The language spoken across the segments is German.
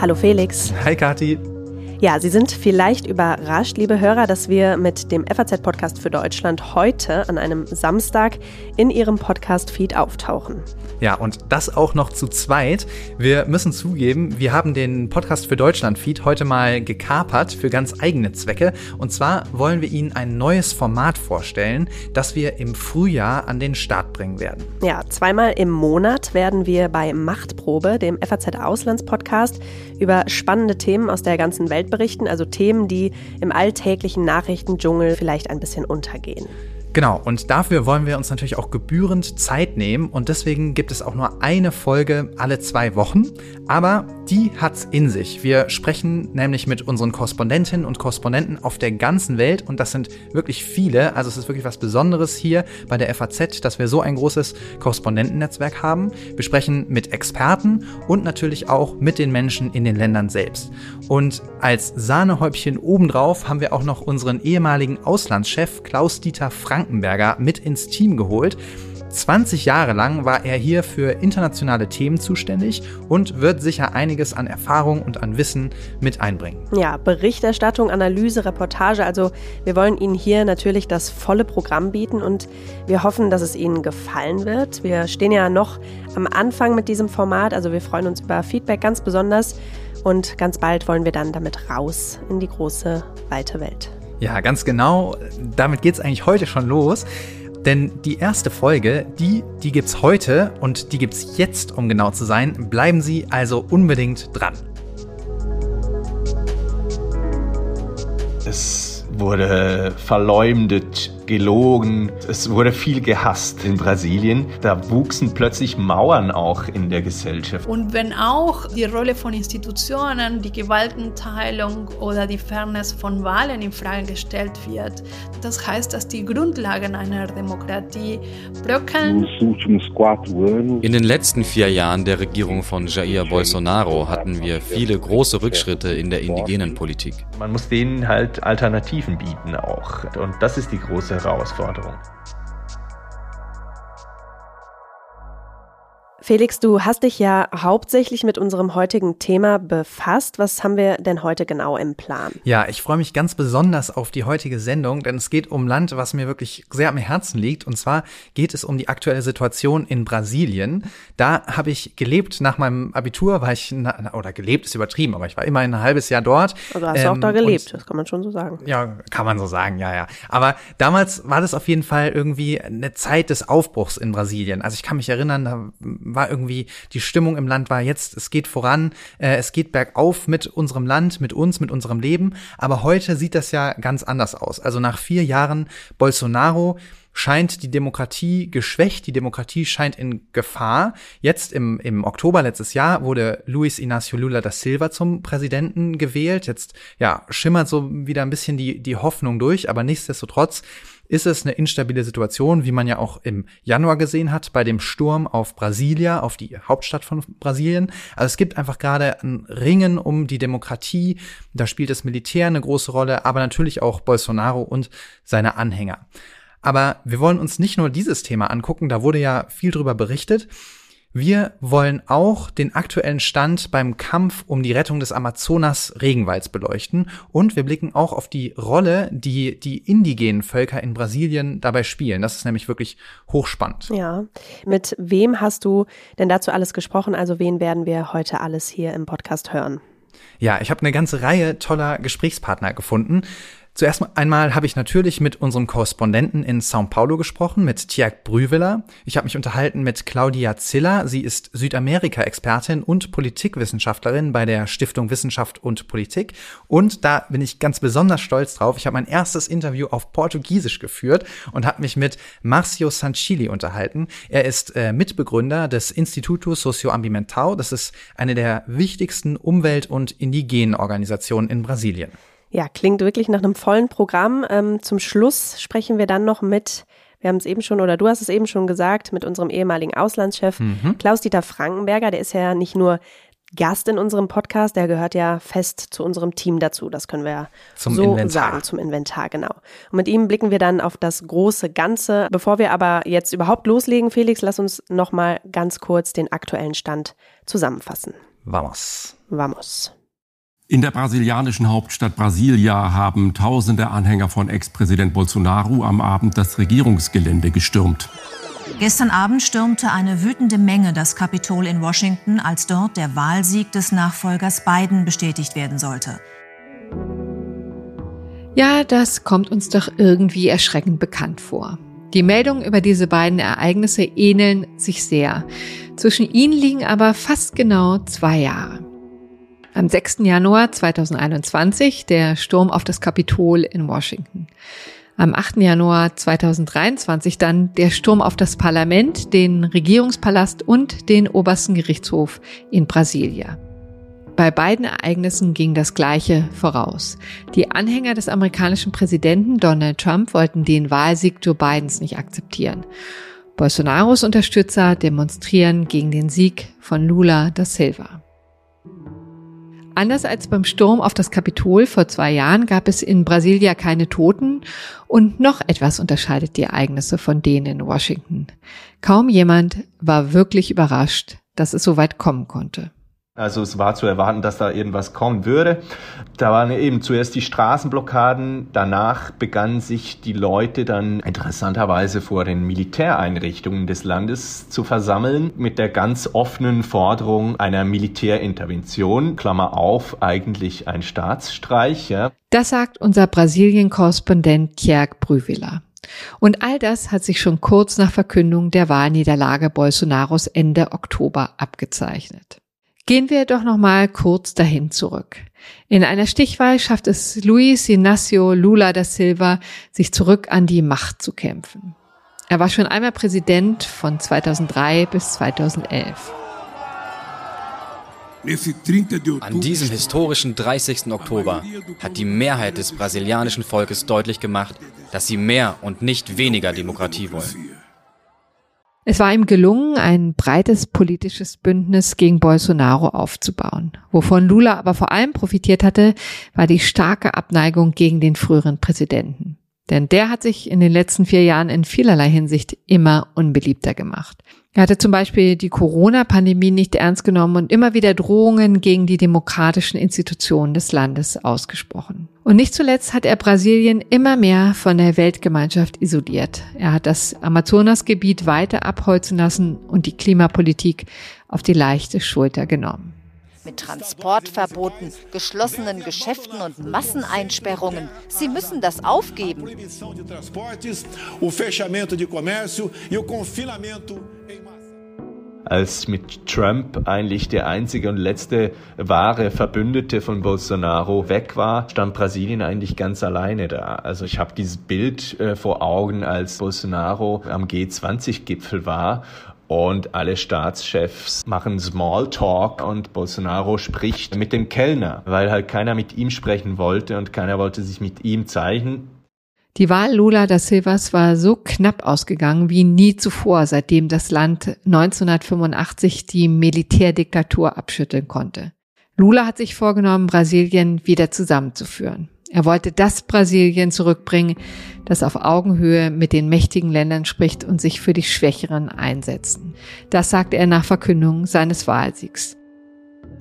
Hallo Felix. Hi Kati. Ja, Sie sind vielleicht überrascht, liebe Hörer, dass wir mit dem FAZ-Podcast für Deutschland heute an einem Samstag in Ihrem Podcast-Feed auftauchen. Ja, und das auch noch zu zweit. Wir müssen zugeben, wir haben den Podcast für Deutschland-Feed heute mal gekapert für ganz eigene Zwecke. Und zwar wollen wir Ihnen ein neues Format vorstellen, das wir im Frühjahr an den Start bringen werden. Ja, zweimal im Monat werden wir bei Machtprobe, dem FAZ-Auslandspodcast, über spannende Themen aus der ganzen Welt berichten, also Themen, die im alltäglichen Nachrichtendschungel vielleicht ein bisschen untergehen. Genau, und dafür wollen wir uns natürlich auch gebührend Zeit nehmen und deswegen gibt es auch nur eine Folge alle zwei Wochen, aber die hat's in sich. Wir sprechen nämlich mit unseren Korrespondentinnen und Korrespondenten auf der ganzen Welt und das sind wirklich viele, also es ist wirklich was Besonderes hier bei der FAZ, dass wir so ein großes Korrespondentennetzwerk haben. Wir sprechen mit Experten und natürlich auch mit den Menschen in den Ländern selbst. Und als Sahnehäubchen obendrauf haben wir auch noch unseren ehemaligen Auslandschef Klaus-Dieter Frank Frankenberger mit ins Team geholt. 20 Jahre lang war er hier für internationale Themen zuständig und wird sicher einiges an Erfahrung und an Wissen mit einbringen. Ja, Berichterstattung, Analyse, Reportage. Also wir wollen Ihnen hier natürlich das volle Programm bieten und wir hoffen, dass es Ihnen gefallen wird. Wir stehen ja noch am Anfang mit diesem Format, also wir freuen uns über Feedback ganz besonders und ganz bald wollen wir dann damit raus in die große, weite Welt. Ja, ganz genau. Damit geht es eigentlich heute schon los. Denn die erste Folge, die, die gibt's heute und die gibt's jetzt, um genau zu sein. Bleiben Sie also unbedingt dran. Es wurde verleumdet, gelogen. Es wurde viel gehasst in Brasilien. Da wuchsen plötzlich Mauern auch in der Gesellschaft. Und wenn auch die Rolle von Institutionen, die Gewaltenteilung oder die Fairness von Wahlen in Frage gestellt wird, das heißt, dass die Grundlagen einer Demokratie bröckeln. In den letzten vier Jahren der Regierung von Jair Bolsonaro hatten wir viele große Rückschritte in der indigenen Politik. Man muss denen halt Alternativen bieten auch. Und das ist die große Herausforderung. Felix, du hast dich ja hauptsächlich mit unserem heutigen Thema befasst. Was haben wir denn heute genau im Plan? Ja, ich freue mich ganz besonders auf die heutige Sendung, denn es geht um Land, was mir wirklich sehr am Herzen liegt. Und zwar geht es um die aktuelle Situation in Brasilien. Da habe ich gelebt nach meinem Abitur, war ich, oder gelebt ist übertrieben, aber ich war immerhin ein halbes Jahr dort. Also hast du ähm, auch da gelebt, das kann man schon so sagen. Ja, kann man so sagen, ja, ja. Aber damals war das auf jeden Fall irgendwie eine Zeit des Aufbruchs in Brasilien. Also ich kann mich erinnern, da war irgendwie, die Stimmung im Land war jetzt, es geht voran, äh, es geht bergauf mit unserem Land, mit uns, mit unserem Leben. Aber heute sieht das ja ganz anders aus. Also nach vier Jahren Bolsonaro scheint die Demokratie geschwächt, die Demokratie scheint in Gefahr. Jetzt im, im Oktober letztes Jahr wurde Luis Inácio Lula da Silva zum Präsidenten gewählt. Jetzt ja, schimmert so wieder ein bisschen die, die Hoffnung durch, aber nichtsdestotrotz ist es eine instabile Situation, wie man ja auch im Januar gesehen hat, bei dem Sturm auf Brasilia, auf die Hauptstadt von Brasilien. Also es gibt einfach gerade ein Ringen um die Demokratie. Da spielt das Militär eine große Rolle, aber natürlich auch Bolsonaro und seine Anhänger. Aber wir wollen uns nicht nur dieses Thema angucken, da wurde ja viel drüber berichtet, wir wollen auch den aktuellen Stand beim Kampf um die Rettung des Amazonas-Regenwalds beleuchten und wir blicken auch auf die Rolle, die die indigenen Völker in Brasilien dabei spielen. Das ist nämlich wirklich hochspannend. Ja. Mit wem hast du denn dazu alles gesprochen? Also wen werden wir heute alles hier im Podcast hören? Ja, ich habe eine ganze Reihe toller Gesprächspartner gefunden. Zuerst einmal habe ich natürlich mit unserem Korrespondenten in São Paulo gesprochen, mit Tiag Brüveler. Ich habe mich unterhalten mit Claudia Ziller. Sie ist Südamerika-Expertin und Politikwissenschaftlerin bei der Stiftung Wissenschaft und Politik. Und da bin ich ganz besonders stolz drauf. Ich habe mein erstes Interview auf Portugiesisch geführt und habe mich mit Marcio Sanchili unterhalten. Er ist äh, Mitbegründer des Instituto Socioambiental. Das ist eine der wichtigsten Umwelt- und indigenen Organisationen in Brasilien. Ja, klingt wirklich nach einem vollen Programm. Ähm, zum Schluss sprechen wir dann noch mit, wir haben es eben schon, oder du hast es eben schon gesagt, mit unserem ehemaligen Auslandschef mhm. Klaus-Dieter Frankenberger. Der ist ja nicht nur Gast in unserem Podcast. Der gehört ja fest zu unserem Team dazu. Das können wir ja zum so Inventar. sagen, zum Inventar, genau. Und mit ihm blicken wir dann auf das große Ganze. Bevor wir aber jetzt überhaupt loslegen, Felix, lass uns nochmal ganz kurz den aktuellen Stand zusammenfassen. Vamos. Vamos. In der brasilianischen Hauptstadt Brasilia haben tausende Anhänger von Ex-Präsident Bolsonaro am Abend das Regierungsgelände gestürmt. Gestern Abend stürmte eine wütende Menge das Kapitol in Washington, als dort der Wahlsieg des Nachfolgers Biden bestätigt werden sollte. Ja, das kommt uns doch irgendwie erschreckend bekannt vor. Die Meldungen über diese beiden Ereignisse ähneln sich sehr. Zwischen ihnen liegen aber fast genau zwei Jahre. Am 6. Januar 2021 der Sturm auf das Kapitol in Washington. Am 8. Januar 2023 dann der Sturm auf das Parlament, den Regierungspalast und den obersten Gerichtshof in Brasilia. Bei beiden Ereignissen ging das Gleiche voraus. Die Anhänger des amerikanischen Präsidenten Donald Trump wollten den Wahlsieg Joe Bidens nicht akzeptieren. Bolsonaros Unterstützer demonstrieren gegen den Sieg von Lula da Silva. Anders als beim Sturm auf das Kapitol vor zwei Jahren gab es in Brasilia keine Toten und noch etwas unterscheidet die Ereignisse von denen in Washington. Kaum jemand war wirklich überrascht, dass es so weit kommen konnte. Also es war zu erwarten, dass da irgendwas kommen würde. Da waren eben zuerst die Straßenblockaden, danach begannen sich die Leute dann interessanterweise vor den Militäreinrichtungen des Landes zu versammeln mit der ganz offenen Forderung einer Militärintervention, Klammer auf, eigentlich ein Staatsstreich. Ja. Das sagt unser Brasilien-Korrespondent Tjerk Brüvila. Und all das hat sich schon kurz nach Verkündung der Wahlniederlage Bolsonaros Ende Oktober abgezeichnet. Gehen wir doch noch mal kurz dahin zurück. In einer Stichwahl schafft es Luis Inácio Lula da Silva, sich zurück an die Macht zu kämpfen. Er war schon einmal Präsident von 2003 bis 2011. An diesem historischen 30. Oktober hat die Mehrheit des brasilianischen Volkes deutlich gemacht, dass sie mehr und nicht weniger Demokratie wollen. Es war ihm gelungen, ein breites politisches Bündnis gegen Bolsonaro aufzubauen. Wovon Lula aber vor allem profitiert hatte, war die starke Abneigung gegen den früheren Präsidenten. Denn der hat sich in den letzten vier Jahren in vielerlei Hinsicht immer unbeliebter gemacht. Er hatte zum Beispiel die Corona-Pandemie nicht ernst genommen und immer wieder Drohungen gegen die demokratischen Institutionen des Landes ausgesprochen. Und nicht zuletzt hat er Brasilien immer mehr von der Weltgemeinschaft isoliert. Er hat das Amazonasgebiet weiter abholzen lassen und die Klimapolitik auf die leichte Schulter genommen. Mit Transportverboten, geschlossenen Geschäften und Masseneinsperrungen. Sie müssen das aufgeben. Als mit Trump eigentlich der einzige und letzte wahre Verbündete von Bolsonaro weg war, stand Brasilien eigentlich ganz alleine da. Also ich habe dieses Bild äh, vor Augen, als Bolsonaro am G20-Gipfel war und alle Staatschefs machen Smalltalk und Bolsonaro spricht mit dem Kellner, weil halt keiner mit ihm sprechen wollte und keiner wollte sich mit ihm zeichnen. Die Wahl Lula da Silvas war so knapp ausgegangen wie nie zuvor, seitdem das Land 1985 die Militärdiktatur abschütteln konnte. Lula hat sich vorgenommen, Brasilien wieder zusammenzuführen. Er wollte das Brasilien zurückbringen, das auf Augenhöhe mit den mächtigen Ländern spricht und sich für die Schwächeren einsetzt. Das sagte er nach Verkündung seines Wahlsiegs.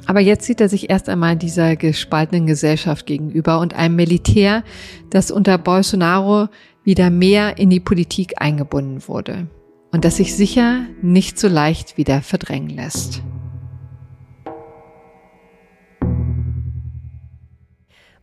Aber jetzt sieht er sich erst einmal dieser gespaltenen Gesellschaft gegenüber und einem Militär, das unter Bolsonaro wieder mehr in die Politik eingebunden wurde und das sich sicher nicht so leicht wieder verdrängen lässt.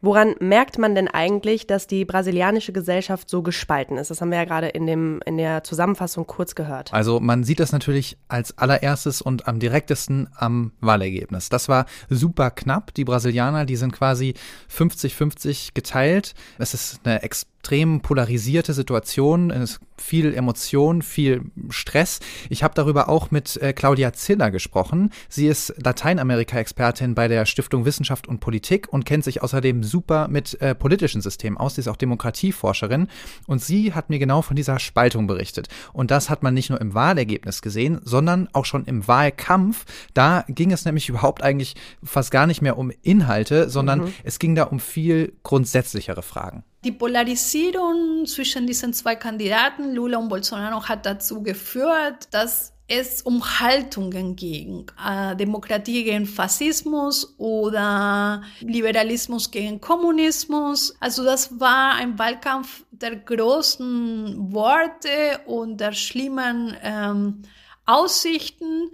Woran merkt man denn eigentlich, dass die brasilianische Gesellschaft so gespalten ist? Das haben wir ja gerade in, dem, in der Zusammenfassung kurz gehört. Also man sieht das natürlich als allererstes und am direktesten am Wahlergebnis. Das war super knapp. Die Brasilianer, die sind quasi 50-50 geteilt. Es ist eine Ex extrem polarisierte Situation, viel Emotion, viel Stress. Ich habe darüber auch mit äh, Claudia Ziller gesprochen. Sie ist Lateinamerika-Expertin bei der Stiftung Wissenschaft und Politik und kennt sich außerdem super mit äh, politischen Systemen aus. Sie ist auch Demokratieforscherin und sie hat mir genau von dieser Spaltung berichtet. Und das hat man nicht nur im Wahlergebnis gesehen, sondern auch schon im Wahlkampf. Da ging es nämlich überhaupt eigentlich fast gar nicht mehr um Inhalte, sondern mhm. es ging da um viel grundsätzlichere Fragen. Die Polarisierung zwischen diesen zwei Kandidaten, Lula und Bolsonaro, hat dazu geführt, dass es um Haltungen ging. Äh, Demokratie gegen Faschismus oder Liberalismus gegen Kommunismus. Also das war ein Wahlkampf der großen Worte und der schlimmen ähm, Aussichten.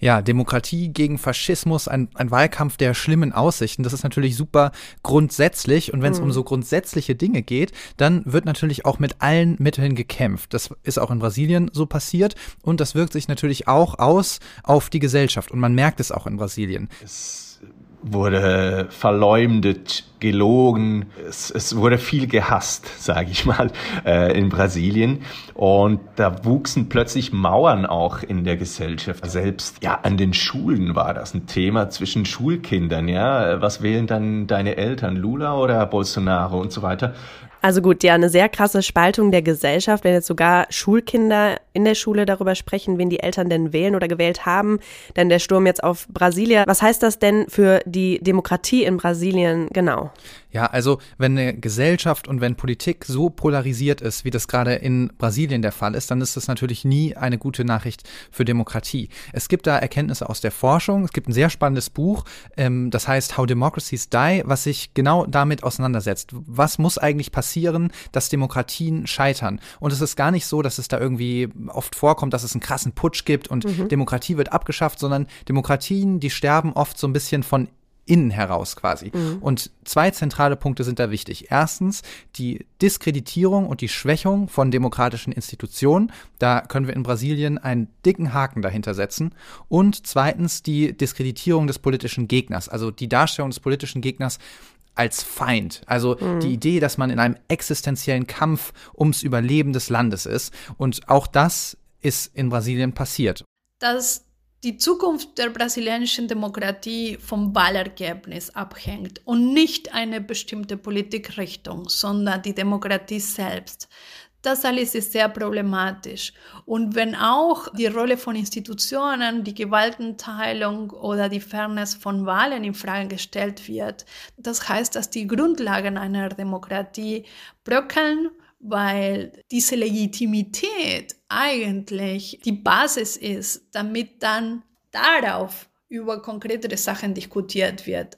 Ja, Demokratie gegen Faschismus, ein, ein Wahlkampf der schlimmen Aussichten. Das ist natürlich super grundsätzlich. Und wenn es mhm. um so grundsätzliche Dinge geht, dann wird natürlich auch mit allen Mitteln gekämpft. Das ist auch in Brasilien so passiert. Und das wirkt sich natürlich auch aus auf die Gesellschaft. Und man merkt es auch in Brasilien. Es wurde verleumdet, gelogen. Es, es wurde viel gehasst, sage ich mal, äh, in Brasilien. Und da wuchsen plötzlich Mauern auch in der Gesellschaft. Selbst ja an den Schulen war das ein Thema zwischen Schulkindern. Ja, was wählen dann deine Eltern, Lula oder Bolsonaro und so weiter? Also gut, ja, eine sehr krasse Spaltung der Gesellschaft, wenn jetzt sogar Schulkinder in der Schule darüber sprechen, wen die Eltern denn wählen oder gewählt haben. Denn der Sturm jetzt auf Brasilia. Was heißt das denn für die Demokratie in Brasilien genau? Ja, also wenn eine Gesellschaft und wenn Politik so polarisiert ist, wie das gerade in Brasilien der Fall ist, dann ist das natürlich nie eine gute Nachricht für Demokratie. Es gibt da Erkenntnisse aus der Forschung. Es gibt ein sehr spannendes Buch, ähm, das heißt How Democracies Die, was sich genau damit auseinandersetzt. Was muss eigentlich passieren, dass Demokratien scheitern? Und es ist gar nicht so, dass es da irgendwie oft vorkommt, dass es einen krassen Putsch gibt und mhm. Demokratie wird abgeschafft, sondern Demokratien, die sterben oft so ein bisschen von innen heraus quasi. Mhm. Und zwei zentrale Punkte sind da wichtig. Erstens die Diskreditierung und die Schwächung von demokratischen Institutionen. Da können wir in Brasilien einen dicken Haken dahinter setzen. Und zweitens die Diskreditierung des politischen Gegners, also die Darstellung des politischen Gegners als Feind. Also mhm. die Idee, dass man in einem existenziellen Kampf ums Überleben des Landes ist. Und auch das ist in Brasilien passiert. Das die Zukunft der brasilianischen Demokratie vom Wahlergebnis abhängt und nicht eine bestimmte Politikrichtung, sondern die Demokratie selbst. Das alles ist sehr problematisch. Und wenn auch die Rolle von Institutionen, die Gewaltenteilung oder die Fairness von Wahlen in Frage gestellt wird, das heißt, dass die Grundlagen einer Demokratie bröckeln weil diese Legitimität eigentlich die Basis ist, damit dann darauf über konkretere Sachen diskutiert wird.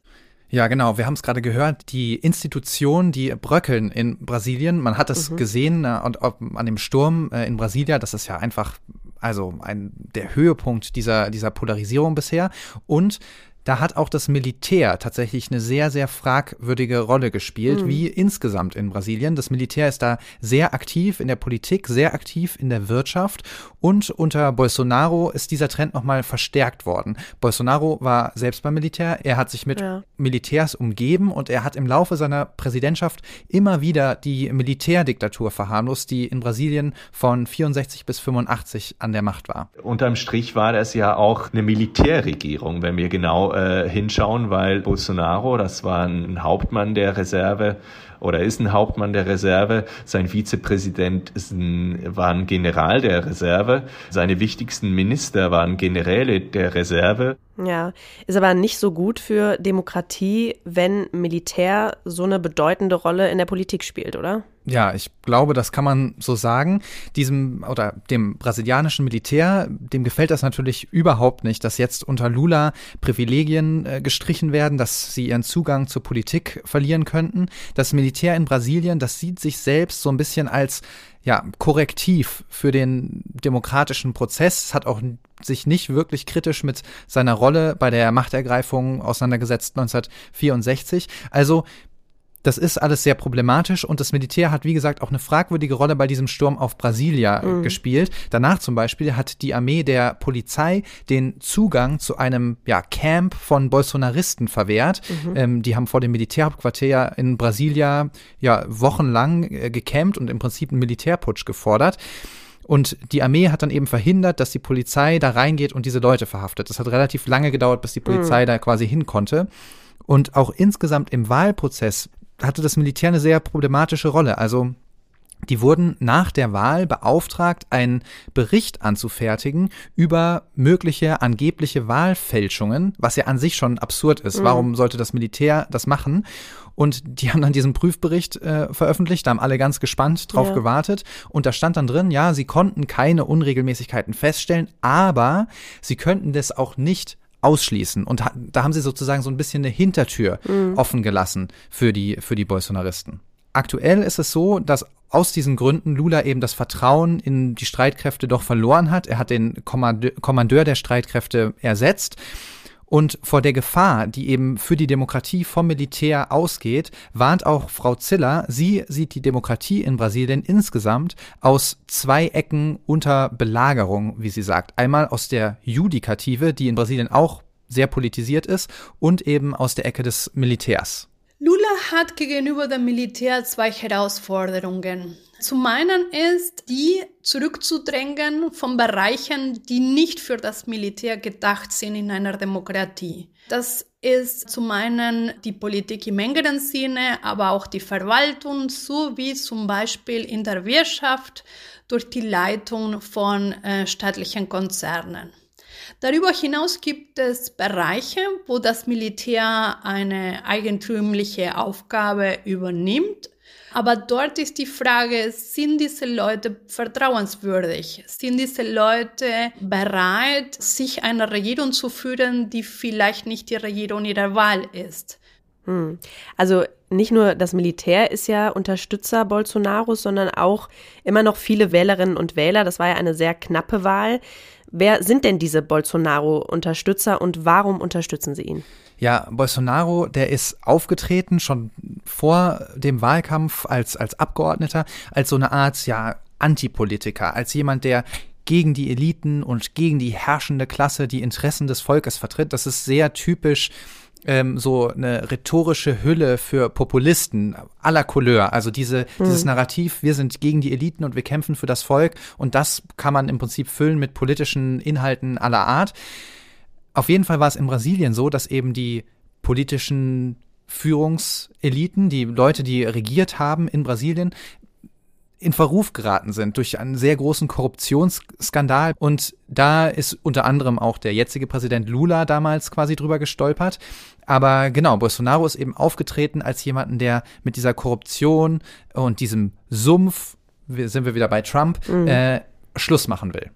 Ja, genau. Wir haben es gerade gehört. Die Institutionen, die bröckeln in Brasilien. Man hat es mhm. gesehen äh, und, an dem Sturm äh, in Brasilia. Das ist ja einfach also ein der Höhepunkt dieser dieser Polarisierung bisher. Und da hat auch das Militär tatsächlich eine sehr, sehr fragwürdige Rolle gespielt, mhm. wie insgesamt in Brasilien. Das Militär ist da sehr aktiv in der Politik, sehr aktiv in der Wirtschaft und unter Bolsonaro ist dieser Trend nochmal verstärkt worden. Bolsonaro war selbst beim Militär, er hat sich mit ja. Militärs umgeben und er hat im Laufe seiner Präsidentschaft immer wieder die Militärdiktatur verharmlost, die in Brasilien von 64 bis 85 an der Macht war. Unterm Strich war das ja auch eine Militärregierung, wenn wir genau äh, hinschauen, weil Bolsonaro, das war ein Hauptmann der Reserve oder ist ein Hauptmann der Reserve. Sein Vizepräsident ist ein, war ein General der Reserve. Seine wichtigsten Minister waren Generäle der Reserve. Ja, ist aber nicht so gut für Demokratie, wenn Militär so eine bedeutende Rolle in der Politik spielt, oder? Ja, ich glaube, das kann man so sagen. Diesem oder dem brasilianischen Militär, dem gefällt das natürlich überhaupt nicht, dass jetzt unter Lula Privilegien äh, gestrichen werden, dass sie ihren Zugang zur Politik verlieren könnten. Das Militär in Brasilien, das sieht sich selbst so ein bisschen als ja, Korrektiv für den demokratischen Prozess, hat auch sich nicht wirklich kritisch mit seiner Rolle bei der Machtergreifung auseinandergesetzt 1964. Also Das ist alles sehr problematisch und das Militär hat, wie gesagt, auch eine fragwürdige Rolle bei diesem Sturm auf Brasilia mhm. gespielt. Danach zum Beispiel hat die Armee der Polizei den Zugang zu einem ja, Camp von Bolsonaristen verwehrt. Mhm. Ähm, die haben vor dem Militärhauptquartier in Brasilia ja wochenlang äh, gecampt und im Prinzip einen Militärputsch gefordert. Und die Armee hat dann eben verhindert, dass die Polizei da reingeht und diese Leute verhaftet. Das hat relativ lange gedauert, bis die Polizei mhm. da quasi hin konnte. Und auch insgesamt im Wahlprozess hatte das Militär eine sehr problematische Rolle. Also die wurden nach der Wahl beauftragt, einen Bericht anzufertigen über mögliche angebliche Wahlfälschungen, was ja an sich schon absurd ist. Mhm. Warum sollte das Militär das machen? Und die haben dann diesen Prüfbericht äh, veröffentlicht, da haben alle ganz gespannt drauf ja. gewartet. Und da stand dann drin, ja, sie konnten keine Unregelmäßigkeiten feststellen, aber sie könnten das auch nicht ausschließen. Und da haben sie sozusagen so ein bisschen eine Hintertür mhm. offen gelassen für die, für die Bolsonaristen. Aktuell ist es so, dass aus diesen Gründen Lula eben das Vertrauen in die Streitkräfte doch verloren hat. Er hat den Kommandeur der Streitkräfte ersetzt. Und vor der Gefahr, die eben für die Demokratie vom Militär ausgeht, warnt auch Frau Ziller. Sie sieht die Demokratie in Brasilien insgesamt aus zwei Ecken unter Belagerung, wie sie sagt. Einmal aus der Judikative, die in Brasilien auch sehr politisiert ist, und eben aus der Ecke des Militärs. Lula hat gegenüber dem Militär zwei Herausforderungen. Zum einen ist die zurückzudrängen von Bereichen, die nicht für das Militär gedacht sind in einer Demokratie. Das ist zum einen die Politik im engeren Sinne, aber auch die Verwaltung, sowie zum Beispiel in der Wirtschaft durch die Leitung von äh, staatlichen Konzernen. Darüber hinaus gibt es Bereiche, wo das Militär eine eigentümliche Aufgabe übernimmt. Aber dort ist die Frage, sind diese Leute vertrauenswürdig? Sind diese Leute bereit, sich einer Regierung zu führen, die vielleicht nicht die Regierung ihrer Wahl ist? Hm. Also nicht nur das Militär ist ja Unterstützer Bolsonaros, sondern auch immer noch viele Wählerinnen und Wähler. Das war ja eine sehr knappe Wahl. Wer sind denn diese Bolsonaro-Unterstützer und warum unterstützen sie ihn? Ja, Bolsonaro, der ist aufgetreten schon vor dem Wahlkampf als, als Abgeordneter, als so eine Art, ja, Antipolitiker, als jemand, der gegen die Eliten und gegen die herrschende Klasse die Interessen des Volkes vertritt. Das ist sehr typisch ähm, so eine rhetorische Hülle für Populisten aller Couleur. Also diese, mhm. dieses Narrativ, wir sind gegen die Eliten und wir kämpfen für das Volk und das kann man im Prinzip füllen mit politischen Inhalten aller Art. Auf jeden Fall war es in Brasilien so, dass eben die politischen Führungseliten, die Leute, die regiert haben in Brasilien, in Verruf geraten sind durch einen sehr großen Korruptionsskandal. Und da ist unter anderem auch der jetzige Präsident Lula damals quasi drüber gestolpert. Aber genau, Bolsonaro ist eben aufgetreten als jemanden, der mit dieser Korruption und diesem Sumpf, sind wir wieder bei Trump, mhm. äh, Schluss machen will.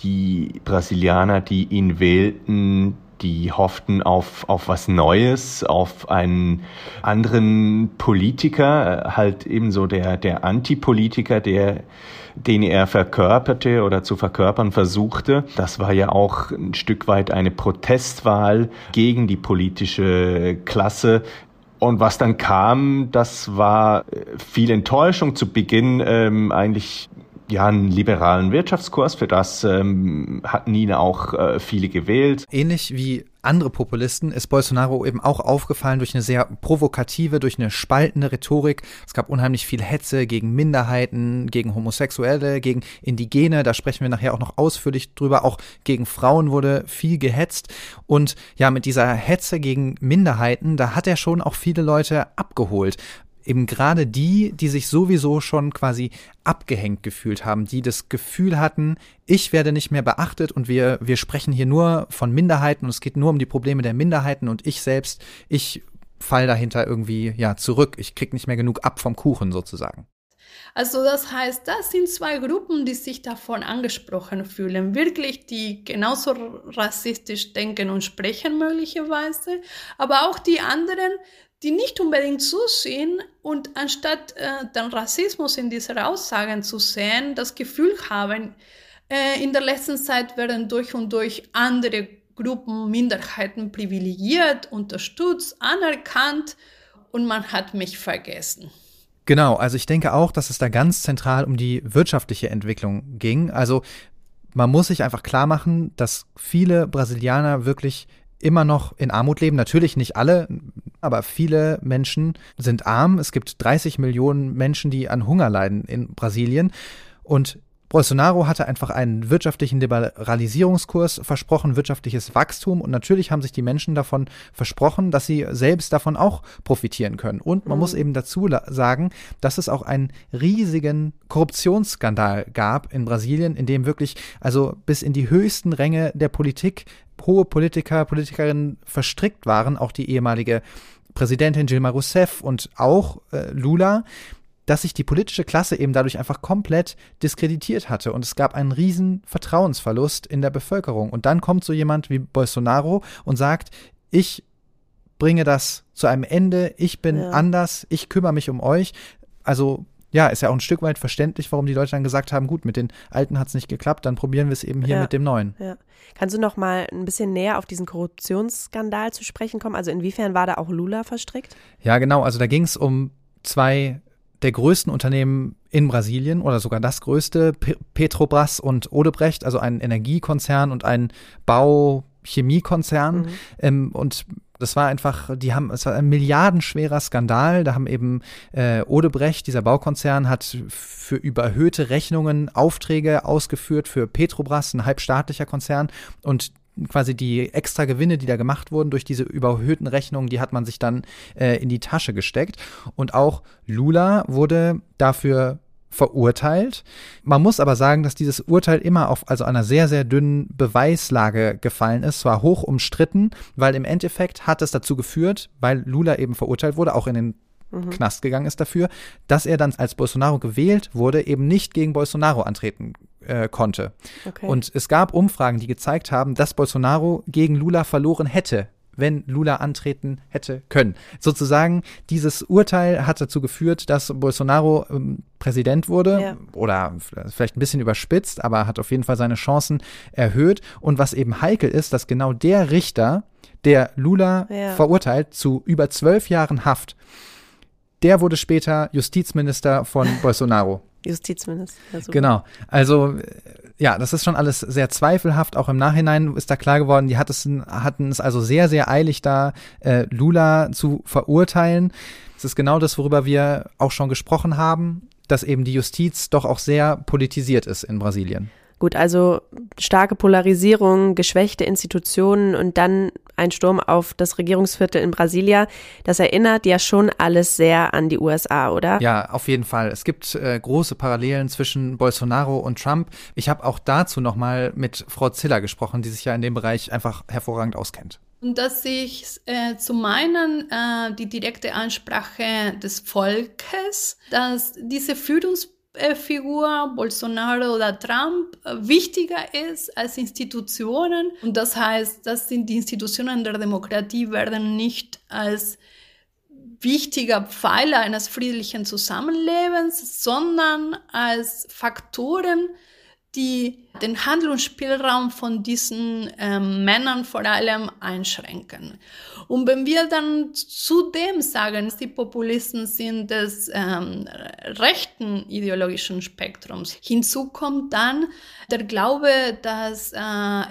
Die Brasilianer, die ihn wählten, die hofften auf, auf was Neues, auf einen anderen Politiker, halt ebenso der, der Antipolitiker, der, den er verkörperte oder zu verkörpern versuchte. Das war ja auch ein Stück weit eine Protestwahl gegen die politische Klasse, und was dann kam, das war viel Enttäuschung zu Beginn, ähm, eigentlich ja, einen liberalen Wirtschaftskurs. Für das ähm, hatten ihn auch äh, viele gewählt. Ähnlich wie andere Populisten ist Bolsonaro eben auch aufgefallen durch eine sehr provokative, durch eine spaltende Rhetorik. Es gab unheimlich viel Hetze gegen Minderheiten, gegen Homosexuelle, gegen Indigene. Da sprechen wir nachher auch noch ausführlich drüber. Auch gegen Frauen wurde viel gehetzt. Und ja, mit dieser Hetze gegen Minderheiten, da hat er schon auch viele Leute abgeholt eben gerade die, die sich sowieso schon quasi abgehängt gefühlt haben, die das Gefühl hatten, ich werde nicht mehr beachtet und wir, wir sprechen hier nur von Minderheiten und es geht nur um die Probleme der Minderheiten und ich selbst, ich fall dahinter irgendwie ja zurück. Ich krieg nicht mehr genug ab vom Kuchen sozusagen. Also das heißt, das sind zwei Gruppen, die sich davon angesprochen fühlen. Wirklich, die genauso rassistisch denken und sprechen möglicherweise, aber auch die anderen, die nicht unbedingt zusehen und anstatt äh, den Rassismus in diesen Aussagen zu sehen, das Gefühl haben, äh, in der letzten Zeit werden durch und durch andere Gruppen, Minderheiten privilegiert, unterstützt, anerkannt und man hat mich vergessen. Genau, also ich denke auch, dass es da ganz zentral um die wirtschaftliche Entwicklung ging. Also man muss sich einfach klar machen, dass viele Brasilianer wirklich immer noch in Armut leben. Natürlich nicht alle, aber viele Menschen sind arm. Es gibt 30 Millionen Menschen, die an Hunger leiden in Brasilien. Und Bolsonaro hatte einfach einen wirtschaftlichen Liberalisierungskurs versprochen, wirtschaftliches Wachstum und natürlich haben sich die Menschen davon versprochen, dass sie selbst davon auch profitieren können. Und man mhm. muss eben dazu sagen, dass es auch einen riesigen Korruptionsskandal gab in Brasilien, in dem wirklich also bis in die höchsten Ränge der Politik hohe Politiker, Politikerinnen verstrickt waren, auch die ehemalige Präsidentin Dilma Rousseff und auch äh, Lula dass sich die politische Klasse eben dadurch einfach komplett diskreditiert hatte und es gab einen riesen Vertrauensverlust in der Bevölkerung. Und dann kommt so jemand wie Bolsonaro und sagt, ich bringe das zu einem Ende, ich bin ja. anders, ich kümmere mich um euch. Also ja, ist ja auch ein Stück weit verständlich, warum die Leute dann gesagt haben, gut, mit den Alten hat es nicht geklappt, dann probieren wir es eben hier ja, mit dem Neuen. Ja. Kannst du noch mal ein bisschen näher auf diesen Korruptionsskandal zu sprechen kommen? Also inwiefern war da auch Lula verstrickt? Ja, genau. Also da ging es um zwei der größten Unternehmen in Brasilien oder sogar das größte, Petrobras und Odebrecht, also ein Energiekonzern und ein Bauchemiekonzern. Mhm. Ähm, und das war einfach, die haben, es war ein milliardenschwerer Skandal. Da haben eben äh, Odebrecht, dieser Baukonzern, hat für überhöhte Rechnungen Aufträge ausgeführt für Petrobras, ein halbstaatlicher Konzern. Und quasi die extra Gewinne, die da gemacht wurden durch diese überhöhten Rechnungen, die hat man sich dann äh, in die Tasche gesteckt. Und auch Lula wurde dafür verurteilt. Man muss aber sagen, dass dieses Urteil immer auf also einer sehr, sehr dünnen Beweislage gefallen ist, zwar hoch umstritten, weil im Endeffekt hat es dazu geführt, weil Lula eben verurteilt wurde, auch in den mhm. Knast gegangen ist dafür, dass er dann als Bolsonaro gewählt wurde, eben nicht gegen Bolsonaro antreten äh, konnte. Okay. Und es gab Umfragen, die gezeigt haben, dass Bolsonaro gegen Lula verloren hätte, wenn Lula antreten hätte können. Sozusagen, dieses Urteil hat dazu geführt, dass Bolsonaro ähm, Präsident wurde ja. oder vielleicht ein bisschen überspitzt, aber hat auf jeden Fall seine Chancen erhöht. Und was eben heikel ist, dass genau der Richter, der Lula ja. verurteilt zu über zwölf Jahren Haft, der wurde später Justizminister von Bolsonaro. Justizminister. Genau. Also ja, das ist schon alles sehr zweifelhaft. Auch im Nachhinein ist da klar geworden, die hat es, hatten es also sehr, sehr eilig da, äh, Lula zu verurteilen. Es ist genau das, worüber wir auch schon gesprochen haben, dass eben die Justiz doch auch sehr politisiert ist in Brasilien. Gut, also starke Polarisierung, geschwächte Institutionen und dann ein Sturm auf das Regierungsviertel in Brasilia. Das erinnert ja schon alles sehr an die USA, oder? Ja, auf jeden Fall. Es gibt äh, große Parallelen zwischen Bolsonaro und Trump. Ich habe auch dazu noch mal mit Frau Ziller gesprochen, die sich ja in dem Bereich einfach hervorragend auskennt. Und dass ich äh, zu meinen, äh, die direkte Ansprache des Volkes, dass diese Führungs Figur, Bolsonaro oder Trump, äh, wichtiger ist als Institutionen. Und das heißt, dass die Institutionen der Demokratie werden nicht als wichtiger Pfeiler eines friedlichen Zusammenlebens, sondern als Faktoren, die den Handlungsspielraum von diesen ähm, Männern vor allem einschränken. Und wenn wir dann zudem sagen, die Populisten sind des ähm, rechten ideologischen Spektrums, hinzu kommt dann der Glaube, dass äh,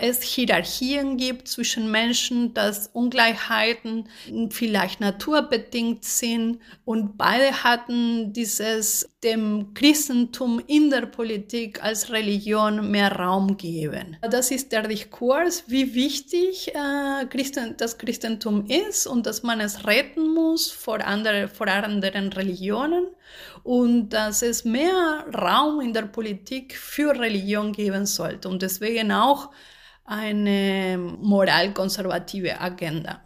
es Hierarchien gibt zwischen Menschen, dass Ungleichheiten vielleicht naturbedingt sind und beide hatten dieses dem Christentum in der Politik als Religion mehr Raum geben. Das ist der Diskurs, wie wichtig äh, Christen, das Christentum ist und dass man es retten muss vor, andere, vor anderen Religionen und dass es mehr Raum in der Politik für Religion geben sollte und deswegen auch eine moralkonservative Agenda.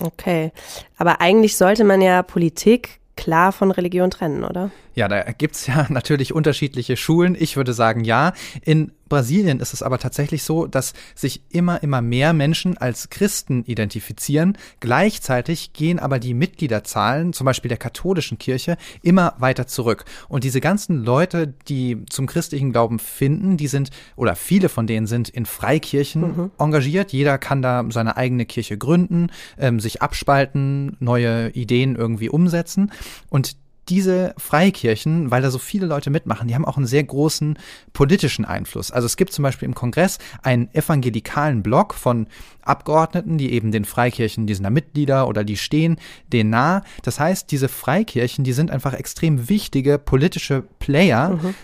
Okay, aber eigentlich sollte man ja Politik klar von Religion trennen, oder? Ja, da gibt's ja natürlich unterschiedliche Schulen. Ich würde sagen, ja. In Brasilien ist es aber tatsächlich so, dass sich immer, immer mehr Menschen als Christen identifizieren. Gleichzeitig gehen aber die Mitgliederzahlen, zum Beispiel der katholischen Kirche, immer weiter zurück. Und diese ganzen Leute, die zum christlichen Glauben finden, die sind, oder viele von denen sind in Freikirchen mhm. engagiert. Jeder kann da seine eigene Kirche gründen, ähm, sich abspalten, neue Ideen irgendwie umsetzen. Und diese Freikirchen, weil da so viele Leute mitmachen, die haben auch einen sehr großen politischen Einfluss. Also es gibt zum Beispiel im Kongress einen evangelikalen Block von Abgeordneten, die eben den Freikirchen, die sind da Mitglieder oder die stehen denen nah. Das heißt, diese Freikirchen, die sind einfach extrem wichtige politische Player, mhm.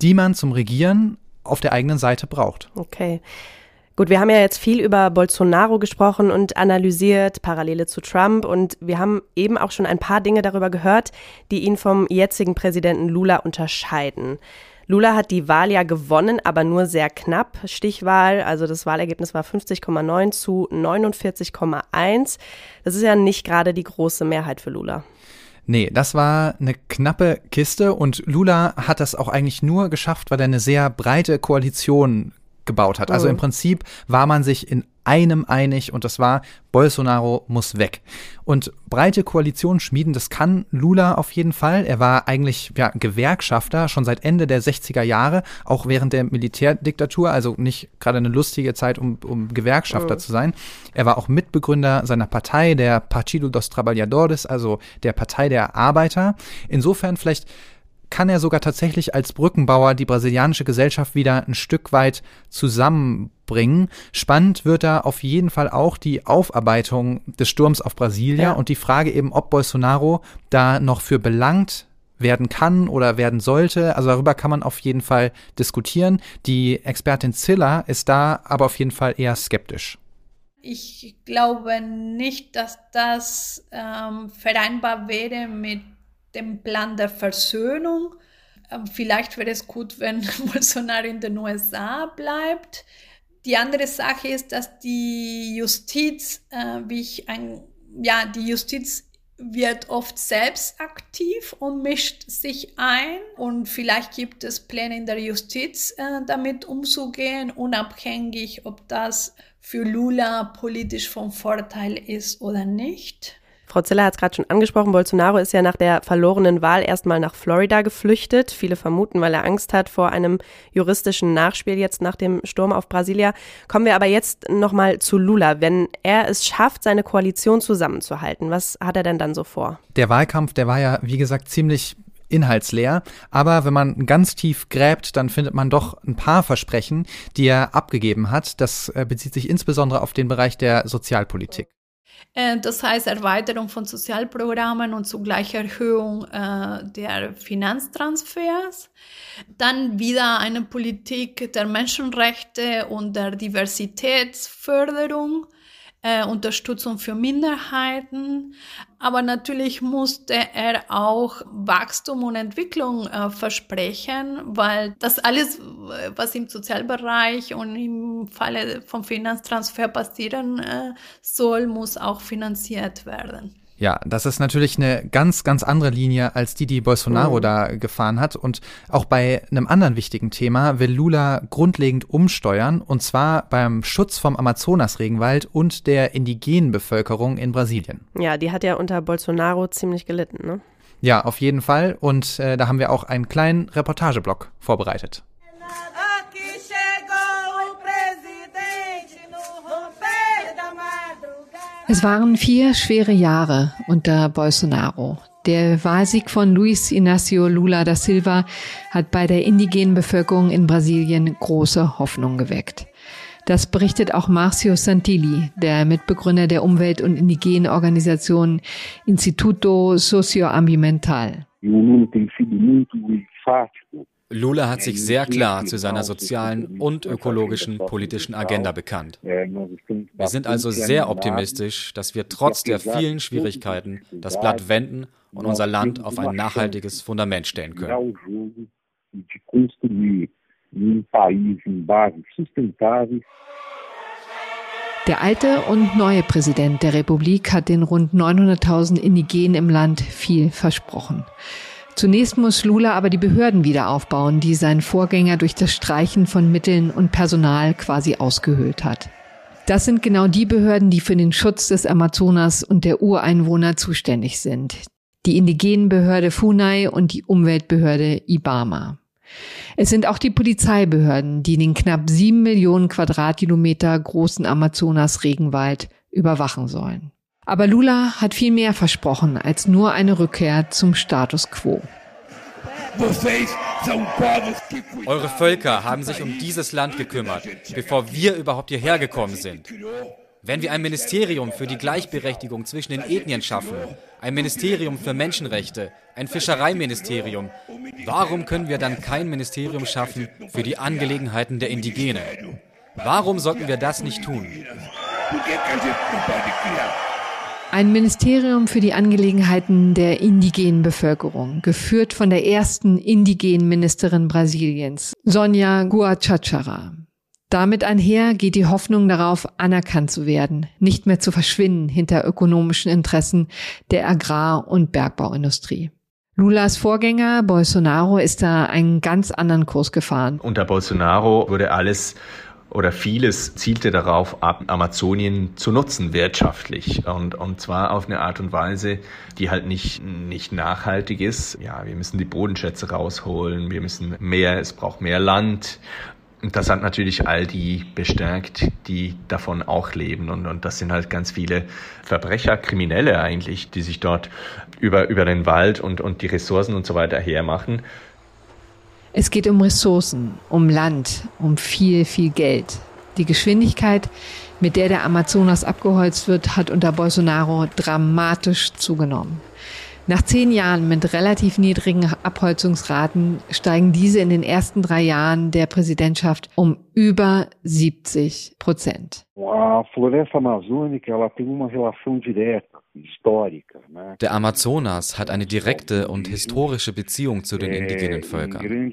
die man zum Regieren auf der eigenen Seite braucht. Okay. Gut, wir haben ja jetzt viel über Bolsonaro gesprochen und analysiert, Parallele zu Trump. Und wir haben eben auch schon ein paar Dinge darüber gehört, die ihn vom jetzigen Präsidenten Lula unterscheiden. Lula hat die Wahl ja gewonnen, aber nur sehr knapp. Stichwahl, also das Wahlergebnis war 50,9 zu 49,1. Das ist ja nicht gerade die große Mehrheit für Lula. Nee, das war eine knappe Kiste und Lula hat das auch eigentlich nur geschafft, weil er eine sehr breite Koalition gebaut hat. Also im mhm. Prinzip war man sich in einem einig und das war, Bolsonaro muss weg. Und breite Koalitionen schmieden, das kann Lula auf jeden Fall. Er war eigentlich ja, Gewerkschafter schon seit Ende der 60er Jahre, auch während der Militärdiktatur, also nicht gerade eine lustige Zeit, um, um Gewerkschafter mhm. zu sein. Er war auch Mitbegründer seiner Partei, der Partido dos Trabalhadores, also der Partei der Arbeiter. Insofern vielleicht kann er sogar tatsächlich als Brückenbauer die brasilianische Gesellschaft wieder ein Stück weit zusammenbringen. Spannend wird da auf jeden Fall auch die Aufarbeitung des Sturms auf Brasilia ja. und die Frage eben, ob Bolsonaro da noch für belangt werden kann oder werden sollte. Also darüber kann man auf jeden Fall diskutieren. Die Expertin Zilla ist da aber auf jeden Fall eher skeptisch. Ich glaube nicht, dass das ähm, vereinbar wäre mit dem Plan der Versöhnung. Ähm, vielleicht wäre es gut, wenn Bolsonaro in den USA bleibt. Die andere Sache ist, dass die Justiz, äh, wie ich ein, ja, die Justiz wird oft selbst aktiv und mischt sich ein und vielleicht gibt es Pläne in der Justiz, äh, damit umzugehen, unabhängig, ob das für Lula politisch von Vorteil ist oder nicht. Frau Ziller hat es gerade schon angesprochen, Bolsonaro ist ja nach der verlorenen Wahl erstmal nach Florida geflüchtet. Viele vermuten, weil er Angst hat vor einem juristischen Nachspiel jetzt nach dem Sturm auf Brasilia. Kommen wir aber jetzt nochmal zu Lula. Wenn er es schafft, seine Koalition zusammenzuhalten, was hat er denn dann so vor? Der Wahlkampf, der war ja, wie gesagt, ziemlich inhaltsleer. Aber wenn man ganz tief gräbt, dann findet man doch ein paar Versprechen, die er abgegeben hat. Das äh, bezieht sich insbesondere auf den Bereich der Sozialpolitik. Äh, das heißt Erweiterung von Sozialprogrammen und zugleich Erhöhung äh, der Finanztransfers. Dann wieder eine Politik der Menschenrechte und der Diversitätsförderung äh, Unterstützung für Minderheiten. Aber natürlich musste er auch Wachstum und Entwicklung äh, versprechen, weil das alles, was im Sozialbereich und im Falle vom Finanztransfer passieren äh, soll, muss auch finanziert werden. Ja, das ist natürlich eine ganz, ganz andere Linie als die, die Bolsonaro oh. da gefahren hat. Und auch bei einem anderen wichtigen Thema will Lula grundlegend umsteuern, und zwar beim Schutz vom Amazonas-Regenwald und der indigenen Bevölkerung in Brasilien. Ja, die hat ja unter Bolsonaro ziemlich gelitten, ne? Ja, auf jeden Fall. Und äh, da haben wir auch einen kleinen Reportageblock vorbereitet. Es waren vier schwere Jahre unter Bolsonaro. Der Wahlsieg von Luis Inácio Lula da Silva hat bei der indigenen Bevölkerung in Brasilien große Hoffnung geweckt. Das berichtet auch Marcio Santilli, der Mitbegründer der Umwelt- und indigenen Organisation Instituto Socioambiental. Lula hat sich sehr klar zu seiner sozialen und ökologischen politischen Agenda bekannt. Wir sind also sehr optimistisch, dass wir trotz der vielen Schwierigkeiten das Blatt wenden und unser Land auf ein nachhaltiges Fundament stellen können. Der alte und neue Präsident der Republik hat den rund 900.000 Indigenen im Land viel versprochen. Zunächst muss Lula aber die Behörden wieder aufbauen, die sein Vorgänger durch das Streichen von Mitteln und Personal quasi ausgehöhlt hat. Das sind genau die Behörden, die für den Schutz des Amazonas und der Ureinwohner zuständig sind. Die indigenen Behörde FUNAI und die Umweltbehörde IBAMA. Es sind auch die Polizeibehörden, die den knapp sieben Millionen Quadratkilometer großen Amazonas-Regenwald überwachen sollen. Aber Lula hat viel mehr versprochen als nur eine Rückkehr zum Status quo. Eure Völker haben sich um dieses Land gekümmert, bevor wir überhaupt hierher gekommen sind. Wenn wir ein Ministerium für die Gleichberechtigung zwischen den Ethnien schaffen, ein Ministerium für Menschenrechte, ein Fischereiministerium, warum können wir dann kein Ministerium schaffen für die Angelegenheiten der Indigenen? Warum sollten wir das nicht tun? Ein Ministerium für die Angelegenheiten der indigenen Bevölkerung, geführt von der ersten indigenen Ministerin Brasiliens, Sonja Guachachara. Damit einher geht die Hoffnung darauf, anerkannt zu werden, nicht mehr zu verschwinden hinter ökonomischen Interessen der Agrar- und Bergbauindustrie. Lulas Vorgänger Bolsonaro ist da einen ganz anderen Kurs gefahren. Unter Bolsonaro wurde alles oder vieles zielte darauf ab, Amazonien zu nutzen, wirtschaftlich. Und, und zwar auf eine Art und Weise, die halt nicht, nicht nachhaltig ist. Ja, wir müssen die Bodenschätze rausholen, wir müssen mehr, es braucht mehr Land. Und das hat natürlich all die bestärkt, die davon auch leben. Und, und das sind halt ganz viele Verbrecher, Kriminelle eigentlich, die sich dort über, über den Wald und, und die Ressourcen und so weiter hermachen. Es geht um Ressourcen, um Land, um viel, viel Geld. Die Geschwindigkeit, mit der der Amazonas abgeholzt wird, hat unter Bolsonaro dramatisch zugenommen. Nach zehn Jahren mit relativ niedrigen Abholzungsraten steigen diese in den ersten drei Jahren der Präsidentschaft um über 70 Prozent. Der Amazonas hat eine direkte und historische Beziehung zu den indigenen Völkern.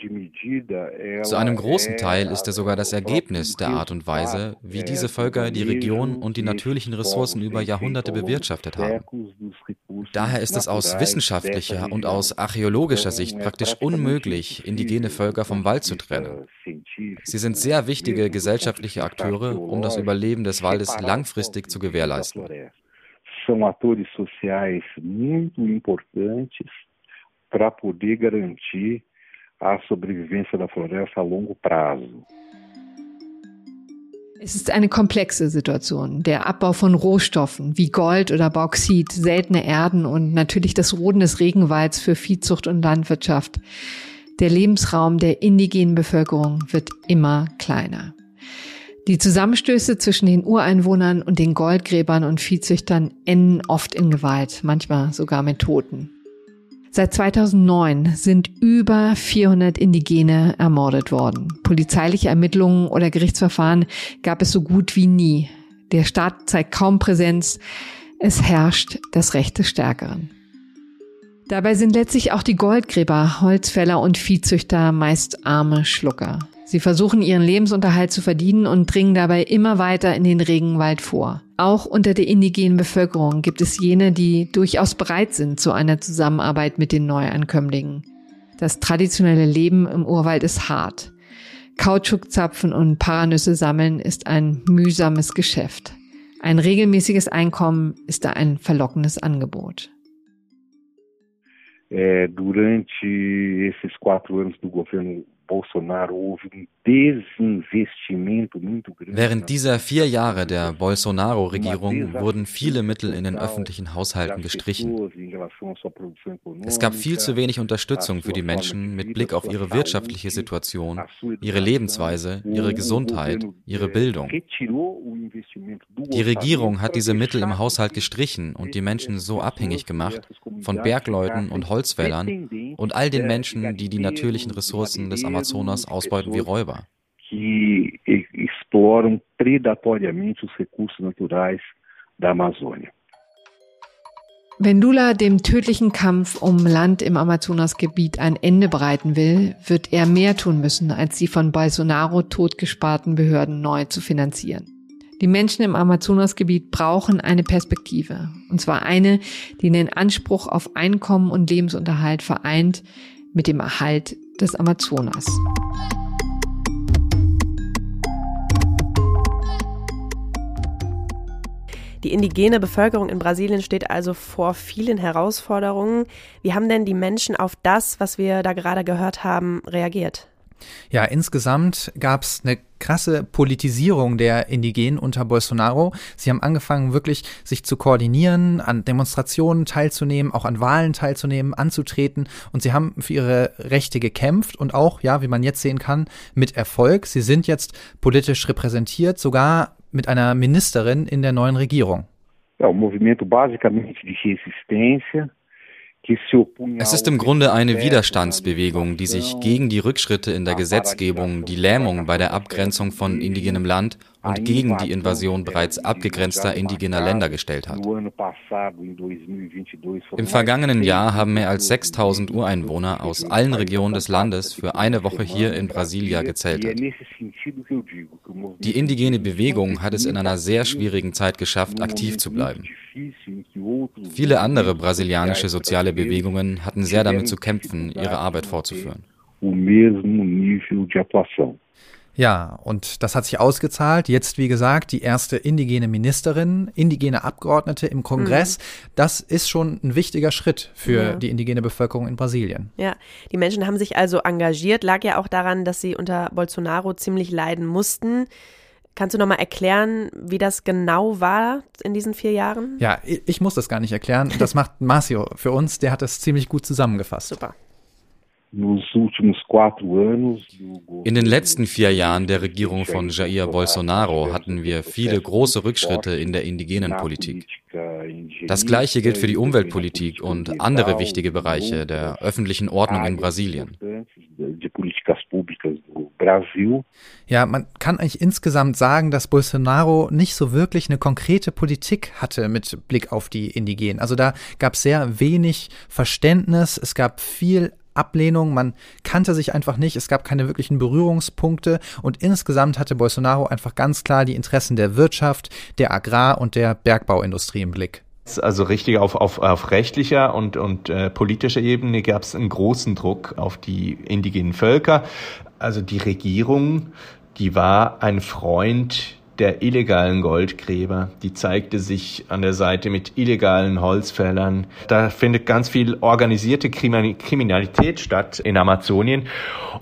Zu einem großen Teil ist er sogar das Ergebnis der Art und Weise, wie diese Völker die Region und die natürlichen Ressourcen über Jahrhunderte bewirtschaftet haben. Daher ist es aus wissenschaftlicher und aus archäologischer Sicht praktisch unmöglich, indigene Völker vom Wald zu trennen. Sie sind sehr wichtige gesellschaftliche Akteure, um das Überleben des Waldes langfristig zu gewährleisten são atores sociais muito importantes para poder garantir a sobrevivência da floresta a longo prazo. Es ist eine komplexe Situation. Der Abbau von Rohstoffen wie Gold oder Bauxit, seltene Erden und natürlich das Roden des Regenwalds für Viehzucht und Landwirtschaft. Der Lebensraum der indigenen Bevölkerung wird immer kleiner. Die Zusammenstöße zwischen den Ureinwohnern und den Goldgräbern und Viehzüchtern enden oft in Gewalt, manchmal sogar mit Toten. Seit 2009 sind über 400 Indigene ermordet worden. Polizeiliche Ermittlungen oder Gerichtsverfahren gab es so gut wie nie. Der Staat zeigt kaum Präsenz. Es herrscht das Recht des Stärkeren. Dabei sind letztlich auch die Goldgräber, Holzfäller und Viehzüchter meist arme Schlucker. Sie versuchen ihren Lebensunterhalt zu verdienen und dringen dabei immer weiter in den Regenwald vor. Auch unter der indigenen Bevölkerung gibt es jene, die durchaus bereit sind zu einer Zusammenarbeit mit den Neuankömmlingen. Das traditionelle Leben im Urwald ist hart. Kautschukzapfen und Paranüsse sammeln ist ein mühsames Geschäft. Ein regelmäßiges Einkommen ist da ein verlockendes Angebot. Durante esses quatro anos do governo Bolsonaro houve um desinvestimento muito grande. Während dieser vier Jahre der Bolsonaro-Regierung wurden viele Mittel in den öffentlichen Haushalten gestrichen. Es gab viel zu wenig Unterstützung für die Menschen mit Blick auf ihre wirtschaftliche Situation, ihre Lebensweise, ihre Gesundheit, ihre Bildung. Die Regierung hat diese Mittel im Haushalt gestrichen und die Menschen so abhängig gemacht von Bergleuten und Holzfällern und all den Menschen, die die natürlichen Ressourcen des Amazonas ausbeuten wie Räuber. Que exploram predatoriamente os recursos naturais da Amazônia. Wenn Lula dem tödlichen Kampf um Land im Amazonasgebiet ein Ende bereiten will, wird er mehr tun müssen, als die von Bolsonaro totgesparten Behörden neu zu finanzieren. Die Menschen im Amazonasgebiet brauchen eine Perspektive. Und zwar eine, die den Anspruch auf Einkommen und Lebensunterhalt vereint mit dem Erhalt des Amazonas. Die indigene Bevölkerung in Brasilien steht also vor vielen Herausforderungen. Wie haben denn die Menschen auf das, was wir da gerade gehört haben, reagiert? Ja, insgesamt gab es eine krasse Politisierung der Indigenen unter Bolsonaro. Sie haben angefangen, wirklich sich zu koordinieren, an Demonstrationen teilzunehmen, auch an Wahlen teilzunehmen, anzutreten. Und sie haben für ihre Rechte gekämpft und auch, ja, wie man jetzt sehen kann, mit Erfolg. Sie sind jetzt politisch repräsentiert, sogar mit einer Ministerin in der neuen Regierung. Ja, um movimento basicamente de resistência es ist im Grunde eine Widerstandsbewegung, die sich gegen die Rückschritte in der Gesetzgebung, die Lähmung bei der Abgrenzung von indigenem Land und gegen die Invasion bereits abgegrenzter indigener Länder gestellt hat. Im vergangenen Jahr haben mehr als 6000 Ureinwohner aus allen Regionen des Landes für eine Woche hier in Brasilia gezeltet. Die indigene Bewegung hat es in einer sehr schwierigen Zeit geschafft, aktiv zu bleiben. Viele andere brasilianische soziale Bewegungen hatten sehr damit zu kämpfen, ihre Arbeit fortzuführen. Ja, und das hat sich ausgezahlt. Jetzt, wie gesagt, die erste indigene Ministerin, indigene Abgeordnete im Kongress. Mhm. Das ist schon ein wichtiger Schritt für ja. die indigene Bevölkerung in Brasilien. Ja, die Menschen haben sich also engagiert. Lag ja auch daran, dass sie unter Bolsonaro ziemlich leiden mussten. Kannst du nochmal erklären, wie das genau war in diesen vier Jahren? Ja, ich muss das gar nicht erklären. Das macht Marcio für uns. Der hat das ziemlich gut zusammengefasst. Super. In den letzten vier Jahren der Regierung von Jair Bolsonaro hatten wir viele große Rückschritte in der indigenen Politik. Das Gleiche gilt für die Umweltpolitik und andere wichtige Bereiche der öffentlichen Ordnung in Brasilien. Ja, man kann eigentlich insgesamt sagen, dass Bolsonaro nicht so wirklich eine konkrete Politik hatte mit Blick auf die Indigenen. Also da gab es sehr wenig Verständnis, es gab viel Ablehnung, man kannte sich einfach nicht, es gab keine wirklichen Berührungspunkte und insgesamt hatte Bolsonaro einfach ganz klar die Interessen der Wirtschaft, der Agrar- und der Bergbauindustrie im Blick. Also richtig auf, auf, auf rechtlicher und, und äh, politischer Ebene gab es einen großen Druck auf die indigenen Völker. Also die Regierung, die war ein Freund der illegalen Goldgräber. Die zeigte sich an der Seite mit illegalen Holzfällern. Da findet ganz viel organisierte Kriminalität statt in Amazonien.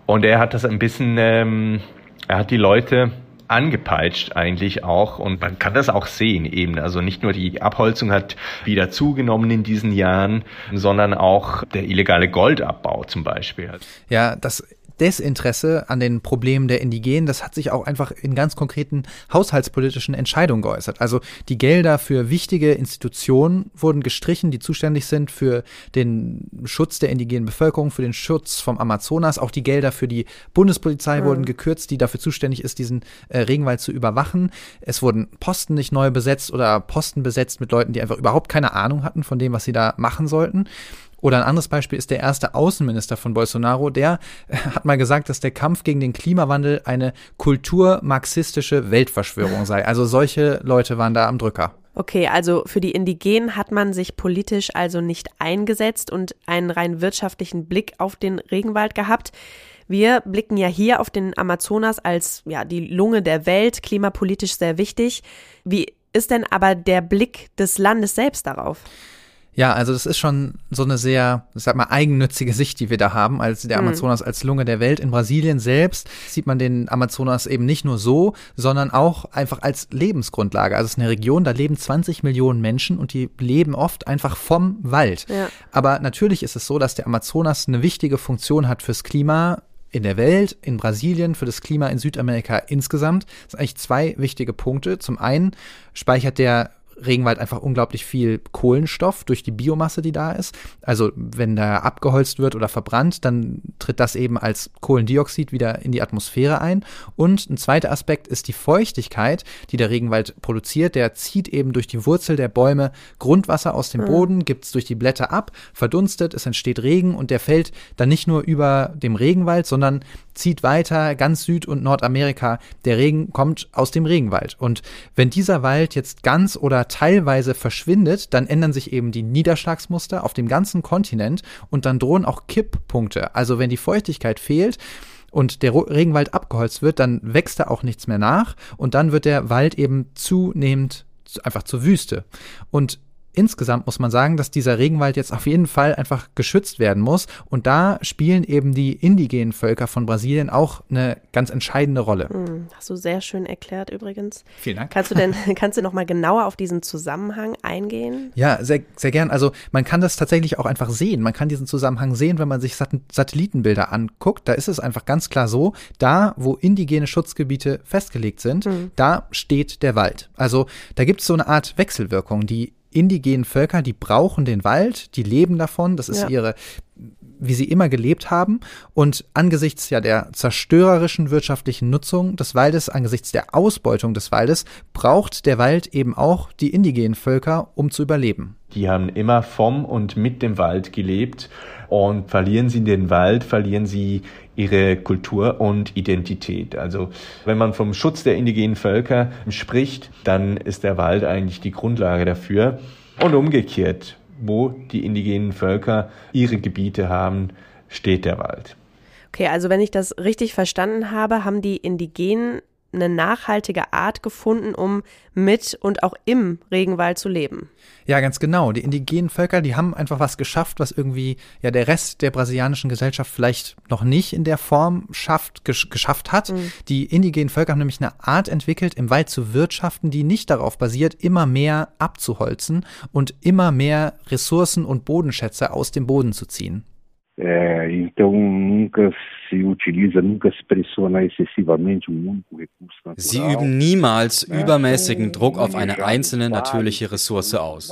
Und er hat das ein bisschen, ähm, er hat die Leute angepeitscht eigentlich auch und man kann das auch sehen eben. Also nicht nur die Abholzung hat wieder zugenommen in diesen Jahren, sondern auch der illegale Goldabbau zum Beispiel. Ja, das Desinteresse an den Problemen der Indigenen, das hat sich auch einfach in ganz konkreten haushaltspolitischen Entscheidungen geäußert. Also die Gelder für wichtige Institutionen wurden gestrichen, die zuständig sind für den Schutz der indigenen Bevölkerung, für den Schutz vom Amazonas. Auch die Gelder für die Bundespolizei mhm. wurden gekürzt, die dafür zuständig ist, diesen äh, Regenwald zu überwachen. Es wurden Posten nicht neu besetzt oder Posten besetzt mit Leuten, die einfach überhaupt keine Ahnung hatten von dem, was sie da machen sollten. Oder ein anderes Beispiel ist der erste Außenminister von Bolsonaro. Der hat mal gesagt, dass der Kampf gegen den Klimawandel eine kulturmarxistische Weltverschwörung sei. Also solche Leute waren da am Drücker. Okay, also für die Indigenen hat man sich politisch also nicht eingesetzt und einen rein wirtschaftlichen Blick auf den Regenwald gehabt. Wir blicken ja hier auf den Amazonas als ja die Lunge der Welt, klimapolitisch sehr wichtig. Wie ist denn aber der Blick des Landes selbst darauf? Ja, also das ist schon so eine sehr, ich sag mal, eigennützige Sicht, die wir da haben, als der mhm. Amazonas als Lunge der Welt. In Brasilien selbst sieht man den Amazonas eben nicht nur so, sondern auch einfach als Lebensgrundlage. Also es ist eine Region, da leben 20 Millionen Menschen und die leben oft einfach vom Wald. Ja. Aber natürlich ist es so, dass der Amazonas eine wichtige Funktion hat fürs Klima, in der Welt, in Brasilien, für das Klima in Südamerika insgesamt. Das sind eigentlich zwei wichtige Punkte. Zum einen speichert der Regenwald einfach unglaublich viel Kohlenstoff durch die Biomasse, die da ist. Also wenn da abgeholzt wird oder verbrannt, dann tritt das eben als Kohlendioxid wieder in die Atmosphäre ein. Und ein zweiter Aspekt ist die Feuchtigkeit, die der Regenwald produziert. Der zieht eben durch die Wurzel der Bäume Grundwasser aus dem mhm. Boden, gibt es durch die Blätter ab, verdunstet, es entsteht Regen und der fällt dann nicht nur über dem Regenwald, sondern zieht weiter ganz Süd- und Nordamerika. Der Regen kommt aus dem Regenwald. Und wenn dieser Wald jetzt ganz oder teilweise verschwindet, dann ändern sich eben die Niederschlagsmuster auf dem ganzen Kontinent und dann drohen auch Kipppunkte. Also wenn die Feuchtigkeit fehlt, und der Regenwald abgeholzt wird, dann wächst da auch nichts mehr nach und dann wird der Wald eben zunehmend einfach zur Wüste. Und insgesamt muss man sagen, dass dieser Regenwald jetzt auf jeden Fall einfach geschützt werden muss. Und da spielen eben die indigenen Völker von Brasilien auch eine ganz entscheidende Rolle. Hm, hast du sehr schön erklärt übrigens. Vielen Dank. Kannst du denn, kannst du noch mal genauer auf diesen Zusammenhang eingehen? Ja, sehr, sehr gern. Also man kann das tatsächlich auch einfach sehen. Man kann diesen Zusammenhang sehen, wenn man sich Sat Satellitenbilder anguckt. Da ist es einfach ganz klar so, da, wo indigene Schutzgebiete festgelegt sind, mhm. da steht der Wald. Also da gibt es so eine Art Wechselwirkung. Die indigenen Völker, die brauchen den Wald, die leben davon, das ist ja. ihre, wie sie immer gelebt haben. Und angesichts ja der zerstörerischen wirtschaftlichen Nutzung des Waldes, angesichts der Ausbeutung des Waldes, braucht der Wald eben auch die indigenen Völker, um zu überleben. Die haben immer vom und mit dem Wald gelebt und verlieren sie den Wald, verlieren sie ihre Kultur und Identität. Also wenn man vom Schutz der indigenen Völker spricht, dann ist der Wald eigentlich die Grundlage dafür. Und umgekehrt, wo die indigenen Völker ihre Gebiete haben, steht der Wald. Okay, also wenn ich das richtig verstanden habe, haben die Indigenen eine nachhaltige Art gefunden, um mit und auch im Regenwald zu leben. Ja, ganz genau. Die indigenen Völker, die haben einfach was geschafft, was irgendwie ja der Rest der brasilianischen Gesellschaft vielleicht noch nicht in der Form schafft, gesch geschafft hat. Mhm. Die indigenen Völker haben nämlich eine Art entwickelt, im Wald zu wirtschaften, die nicht darauf basiert, immer mehr abzuholzen und immer mehr Ressourcen und Bodenschätze aus dem Boden zu ziehen. É, então nunca se utiliza, nunca se pressiona excessivamente um único recurso natural. Sie üben niemals übermäßigen Druck auf eine einzelne natürliche Ressource aus.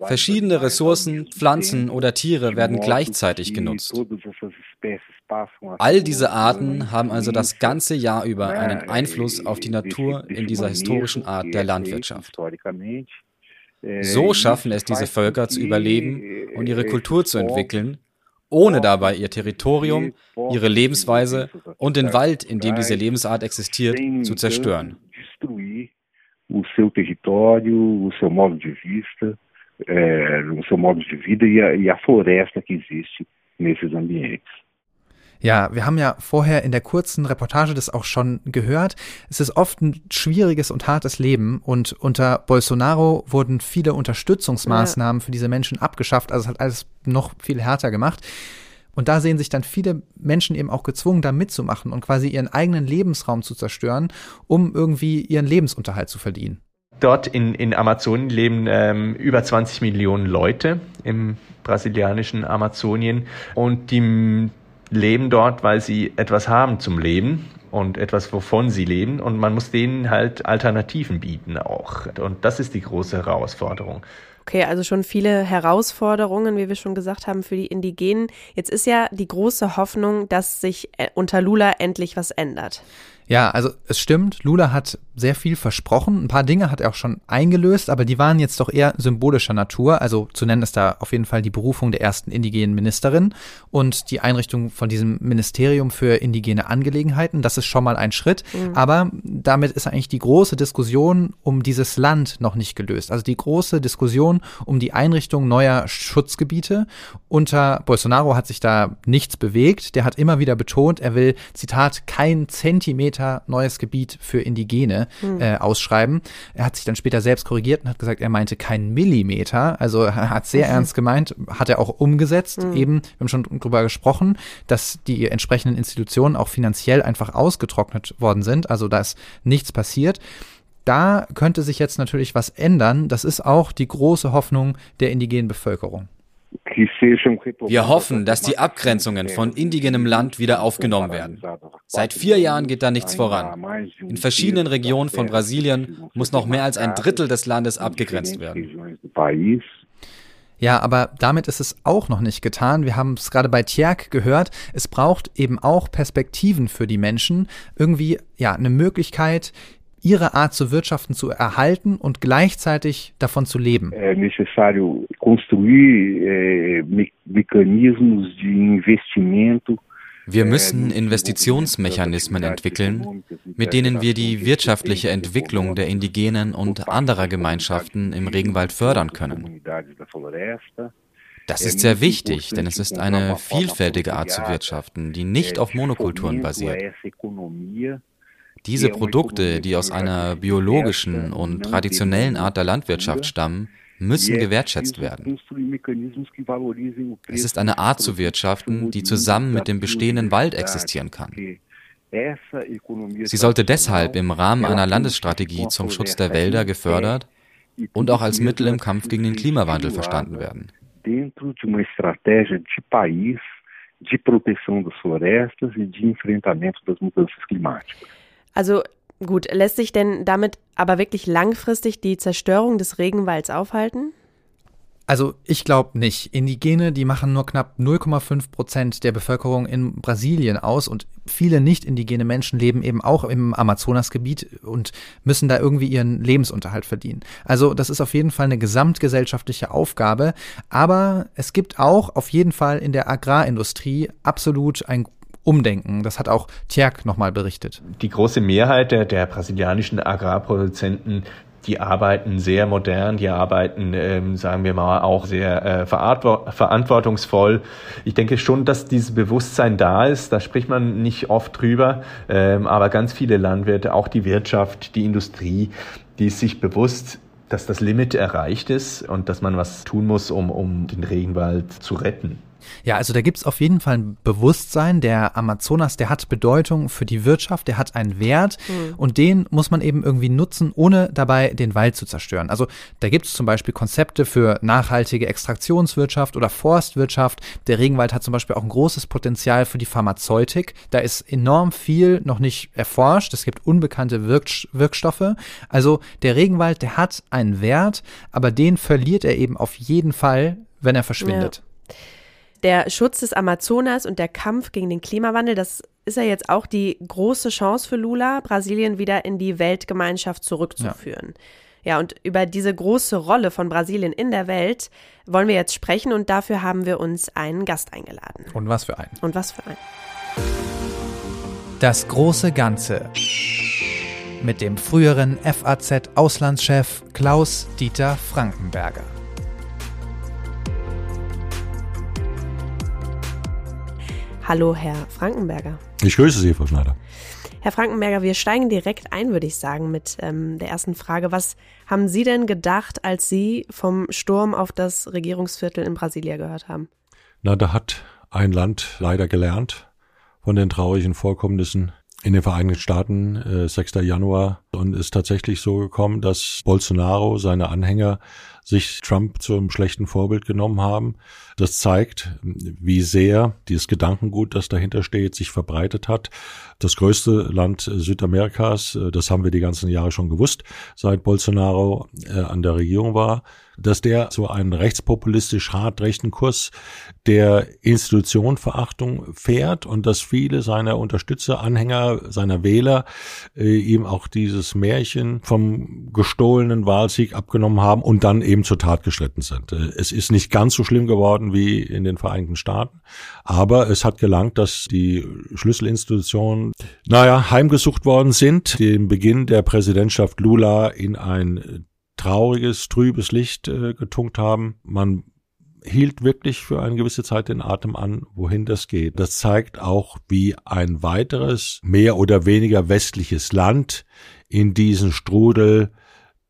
Verschiedene Ressourcen, Pflanzen oder Tiere werden gleichzeitig genutzt. All diese Arten haben also das ganze Jahr über einen Einfluss auf die Natur in dieser historischen Art der Landwirtschaft. So schaffen es diese Völker zu überleben und ihre Kultur zu entwickeln, ohne dabei ihr Territorium, ihre Lebensweise und den Wald, in dem diese Lebensart existiert, zu zerstören. o seu território, o seu modo de vista, o seu modo de vida e a floresta que existe nesses ambientes. Ja, wir haben ja vorher in der kurzen Reportage das auch schon gehört. Es ist oft ein schwieriges und hartes Leben und unter Bolsonaro wurden viele Unterstützungsmaßnahmen ja. für diese Menschen abgeschafft. Also es hat alles noch viel härter gemacht. Und da sehen sich dann viele Menschen eben auch gezwungen, da mitzumachen und quasi ihren eigenen Lebensraum zu zerstören, um irgendwie ihren Lebensunterhalt zu verdienen. Dort in, in Amazonien leben ähm, über 20 Millionen Leute im brasilianischen Amazonien und die leben dort, weil sie etwas haben zum Leben und etwas, wovon sie leben. Und man muss denen halt Alternativen bieten auch. Und das ist die große Herausforderung. Okay, also schon viele Herausforderungen, wie wir schon gesagt haben, für die Indigenen. Jetzt ist ja die große Hoffnung, dass sich äh, unter Lula endlich was ändert. Ja, also es stimmt, Lula hat sehr viel versprochen. Ein paar Dinge hat er auch schon eingelöst, aber die waren jetzt doch eher symbolischer Natur. Also zu nennen ist da auf jeden Fall die Berufung der ersten indigenen Ministerin und die Einrichtung von diesem Ministerium für indigene Angelegenheiten. Das ist schon mal ein Schritt. Mhm. Aber damit ist eigentlich die große Diskussion um dieses Land noch nicht gelöst. Also die große Diskussion um die Einrichtung neuer Schutzgebiete. Unter Bolsonaro hat sich da nichts bewegt. Der hat immer wieder betont, er will, Zitat, kein Zentimeter neues Gebiet für Indigene hm. äh, ausschreiben. Er hat sich dann später selbst korrigiert und hat gesagt, er meinte kein Millimeter. Also er hat sehr mhm. ernst gemeint, hat er auch umgesetzt. Mhm. Eben, wir haben schon drüber gesprochen, dass die entsprechenden Institutionen auch finanziell einfach ausgetrocknet worden sind. Also da ist nichts passiert. Da könnte sich jetzt natürlich was ändern. Das ist auch die große Hoffnung der indigenen Bevölkerung. Wir hoffen, dass die Abgrenzungen von indigenem Land wieder aufgenommen werden. Seit vier Jahren geht da nichts voran. In verschiedenen Regionen von Brasilien muss noch mehr als ein Drittel des Landes abgegrenzt werden. Ja, aber damit ist es auch noch nicht getan. Wir haben es gerade bei Tjerk gehört. Es braucht eben auch Perspektiven für die Menschen. Irgendwie, ja, eine Möglichkeit, ihre Art zu wirtschaften zu erhalten und gleichzeitig davon zu leben. É necessário construir mecanismos de investimento wir müssen Investitionsmechanismen entwickeln, mit denen wir die wirtschaftliche Entwicklung der indigenen und anderer Gemeinschaften im Regenwald fördern können. Das ist sehr wichtig, denn es ist eine vielfältige Art zu wirtschaften, die nicht auf Monokulturen basiert. Diese Produkte, die aus einer biologischen und traditionellen Art der Landwirtschaft stammen, müssen gewertschätzt werden. Es ist eine Art zu wirtschaften, die zusammen mit dem bestehenden Wald existieren kann. Sie sollte deshalb im Rahmen einer Landesstrategie zum Schutz der Wälder gefördert und auch als Mittel im Kampf gegen den Klimawandel verstanden werden. De proteção das florestas e de enfrentamento das mudanças climáticas. Also gut, lässt sich denn damit aber wirklich langfristig die Zerstörung des Regenwalds aufhalten? Also ich glaube nicht. Indigene, die machen nur knapp 0,5 Prozent der Bevölkerung in Brasilien aus und viele nicht indigene Menschen leben eben auch im Amazonasgebiet und müssen da irgendwie ihren Lebensunterhalt verdienen. Also das ist auf jeden Fall eine gesamtgesellschaftliche Aufgabe, aber es gibt auch auf jeden Fall in der Agrarindustrie absolut ein umdenken. Das hat auch Tjerk nochmal berichtet. Die große Mehrheit der, der brasilianischen Agrarproduzenten die arbeiten sehr modern, die arbeiten, ähm, sagen wir mal, auch sehr äh, verantwortungsvoll. Ich denke schon, dass dieses Bewusstsein da ist. Da spricht man nicht oft drüber, ähm, aber ganz viele Landwirte, auch die Wirtschaft, die Industrie, die ist sich bewusst, dass das Limit erreicht ist und dass man was tun muss, um, um den Regenwald zu retten. Ja, also da gibt es auf jeden Fall ein Bewusstsein. Der Amazonas, der hat Bedeutung für die Wirtschaft, der hat einen Wert mhm. und den muss man eben irgendwie nutzen, ohne dabei den Wald zu zerstören. Also da gibt es zum Beispiel Konzepte für nachhaltige Extraktionswirtschaft oder Forstwirtschaft. Der Regenwald hat zum Beispiel auch ein großes Potenzial für die Pharmazeutik. Da ist enorm viel noch nicht erforscht. Es gibt unbekannte Wirk Wirkstoffe. Also der Regenwald, der hat einen Wert, aber den verliert er eben auf jeden Fall, wenn er verschwindet. Ja. Der Schutz des Amazonas und der Kampf gegen den Klimawandel, das ist ja jetzt auch die große Chance für Lula, Brasilien wieder in die Weltgemeinschaft zurückzuführen. Ja. ja, und über diese große Rolle von Brasilien in der Welt wollen wir jetzt sprechen und dafür haben wir uns einen Gast eingeladen. Und was für einen? Und was für einen? Das große Ganze. Mit dem früheren FAZ-Auslandschef Klaus Dieter Frankenberger. Hallo, Herr Frankenberger. Ich grüße Sie, Frau Schneider. Herr Frankenberger, wir steigen direkt ein, würde ich sagen, mit ähm, der ersten Frage. Was haben Sie denn gedacht, als Sie vom Sturm auf das Regierungsviertel in Brasilia gehört haben? Na, da hat ein Land leider gelernt von den traurigen Vorkommnissen in den Vereinigten Staaten, äh, 6. Januar, und ist tatsächlich so gekommen, dass Bolsonaro, seine Anhänger, sich Trump zum schlechten Vorbild genommen haben. Das zeigt, wie sehr dieses Gedankengut, das dahinter steht, sich verbreitet hat. Das größte Land Südamerikas, das haben wir die ganzen Jahre schon gewusst, seit Bolsonaro äh, an der Regierung war, dass der so einen rechtspopulistisch hart rechten Kurs der Institutionverachtung fährt und dass viele seiner Unterstützer, Anhänger, seiner Wähler äh, ihm auch dieses Märchen vom gestohlenen Wahlsieg abgenommen haben und dann eben zur Tat geschritten sind. Äh, es ist nicht ganz so schlimm geworden wie in den Vereinigten Staaten, aber es hat gelangt, dass die Schlüsselinstitutionen, naja, heimgesucht worden sind, den Beginn der Präsidentschaft Lula in ein trauriges, trübes Licht äh, getunkt haben. Man hielt wirklich für eine gewisse Zeit den Atem an, wohin das geht. Das zeigt auch, wie ein weiteres, mehr oder weniger westliches Land in diesen Strudel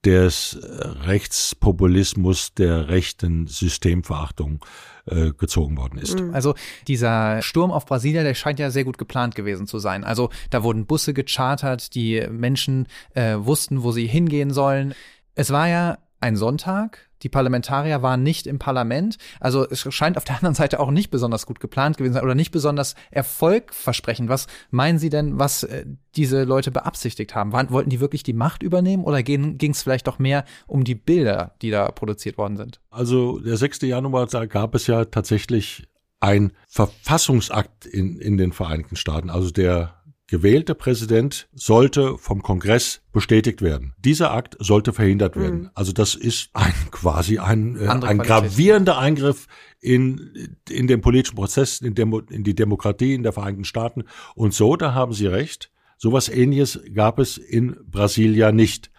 des Rechtspopulismus, der rechten Systemverachtung äh, gezogen worden ist. Mhm. Also dieser Sturm auf Brasilia, der scheint ja sehr gut geplant gewesen zu sein. Also da wurden Busse gechartert, die Menschen äh, wussten, wo sie hingehen sollen. Es war ja ein Sonntag. Die Parlamentarier waren nicht im Parlament. Also es scheint auf der anderen Seite auch nicht besonders gut geplant gewesen sein oder nicht besonders erfolgversprechend. Was meinen Sie denn, was äh, diese Leute beabsichtigt haben? Waren, wollten die wirklich die Macht übernehmen oder ging es vielleicht doch mehr um die Bilder, die da produziert worden sind? Also der 6. Januar, da gab es ja tatsächlich ein Verfassungsakt in, in den Vereinigten Staaten. Also der gewählte Präsident sollte vom Kongress bestätigt werden. Dieser Akt sollte verhindert werden. Mhm. Also das ist ein quasi ein, äh, ein gravierender Eingriff in, in den politischen Prozess, in, Demo, in die Demokratie in der Vereinigten Staaten. Und so, da haben Sie recht, sowas ähnliches gab es in Brasilia nicht.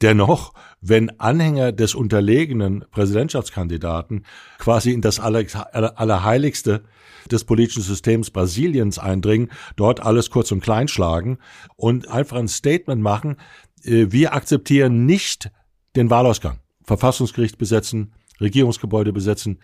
Dennoch, wenn Anhänger des unterlegenen Präsidentschaftskandidaten quasi in das Allerheiligste des politischen Systems Brasiliens eindringen, dort alles kurz und klein schlagen und einfach ein Statement machen, äh, wir akzeptieren nicht den Wahlausgang. Verfassungsgericht besetzen, Regierungsgebäude besetzen,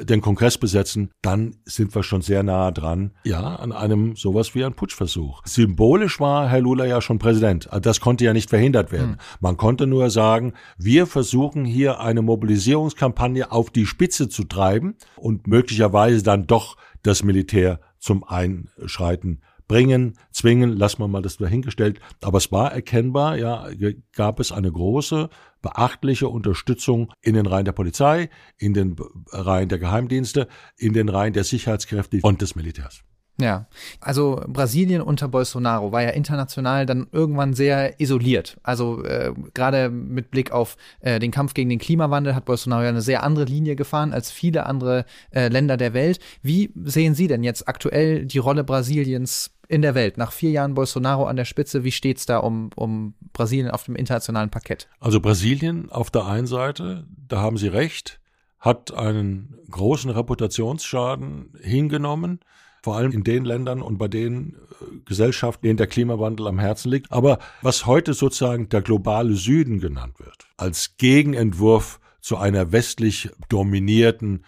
den Kongress besetzen, dann sind wir schon sehr nahe dran, ja, an einem sowas wie ein Putschversuch. Symbolisch war Herr Lula ja schon Präsident. Also das konnte ja nicht verhindert werden. Hm. Man konnte nur sagen, wir versuchen hier eine Mobilisierungskampagne auf die Spitze zu treiben und möglicherweise dann doch das Militär zum Einschreiten bringen, zwingen, lassen wir mal das dahingestellt. Aber es war erkennbar, ja, gab es eine große, beachtliche Unterstützung in den Reihen der Polizei, in den Reihen der Geheimdienste, in den Reihen der Sicherheitskräfte und des Militärs. Ja, also Brasilien unter Bolsonaro war ja international dann irgendwann sehr isoliert. Also äh, gerade mit Blick auf äh, den Kampf gegen den Klimawandel hat Bolsonaro ja eine sehr andere Linie gefahren als viele andere äh, Länder der Welt. Wie sehen Sie denn jetzt aktuell die Rolle Brasiliens in der Welt? Nach vier Jahren Bolsonaro an der Spitze, wie steht's da um, um Brasilien auf dem internationalen Parkett? Also Brasilien auf der einen Seite, da haben Sie recht, hat einen großen Reputationsschaden hingenommen vor allem in den Ländern und bei den äh, Gesellschaften, denen der Klimawandel am Herzen liegt. Aber was heute sozusagen der globale Süden genannt wird, als Gegenentwurf zu einer westlich dominierten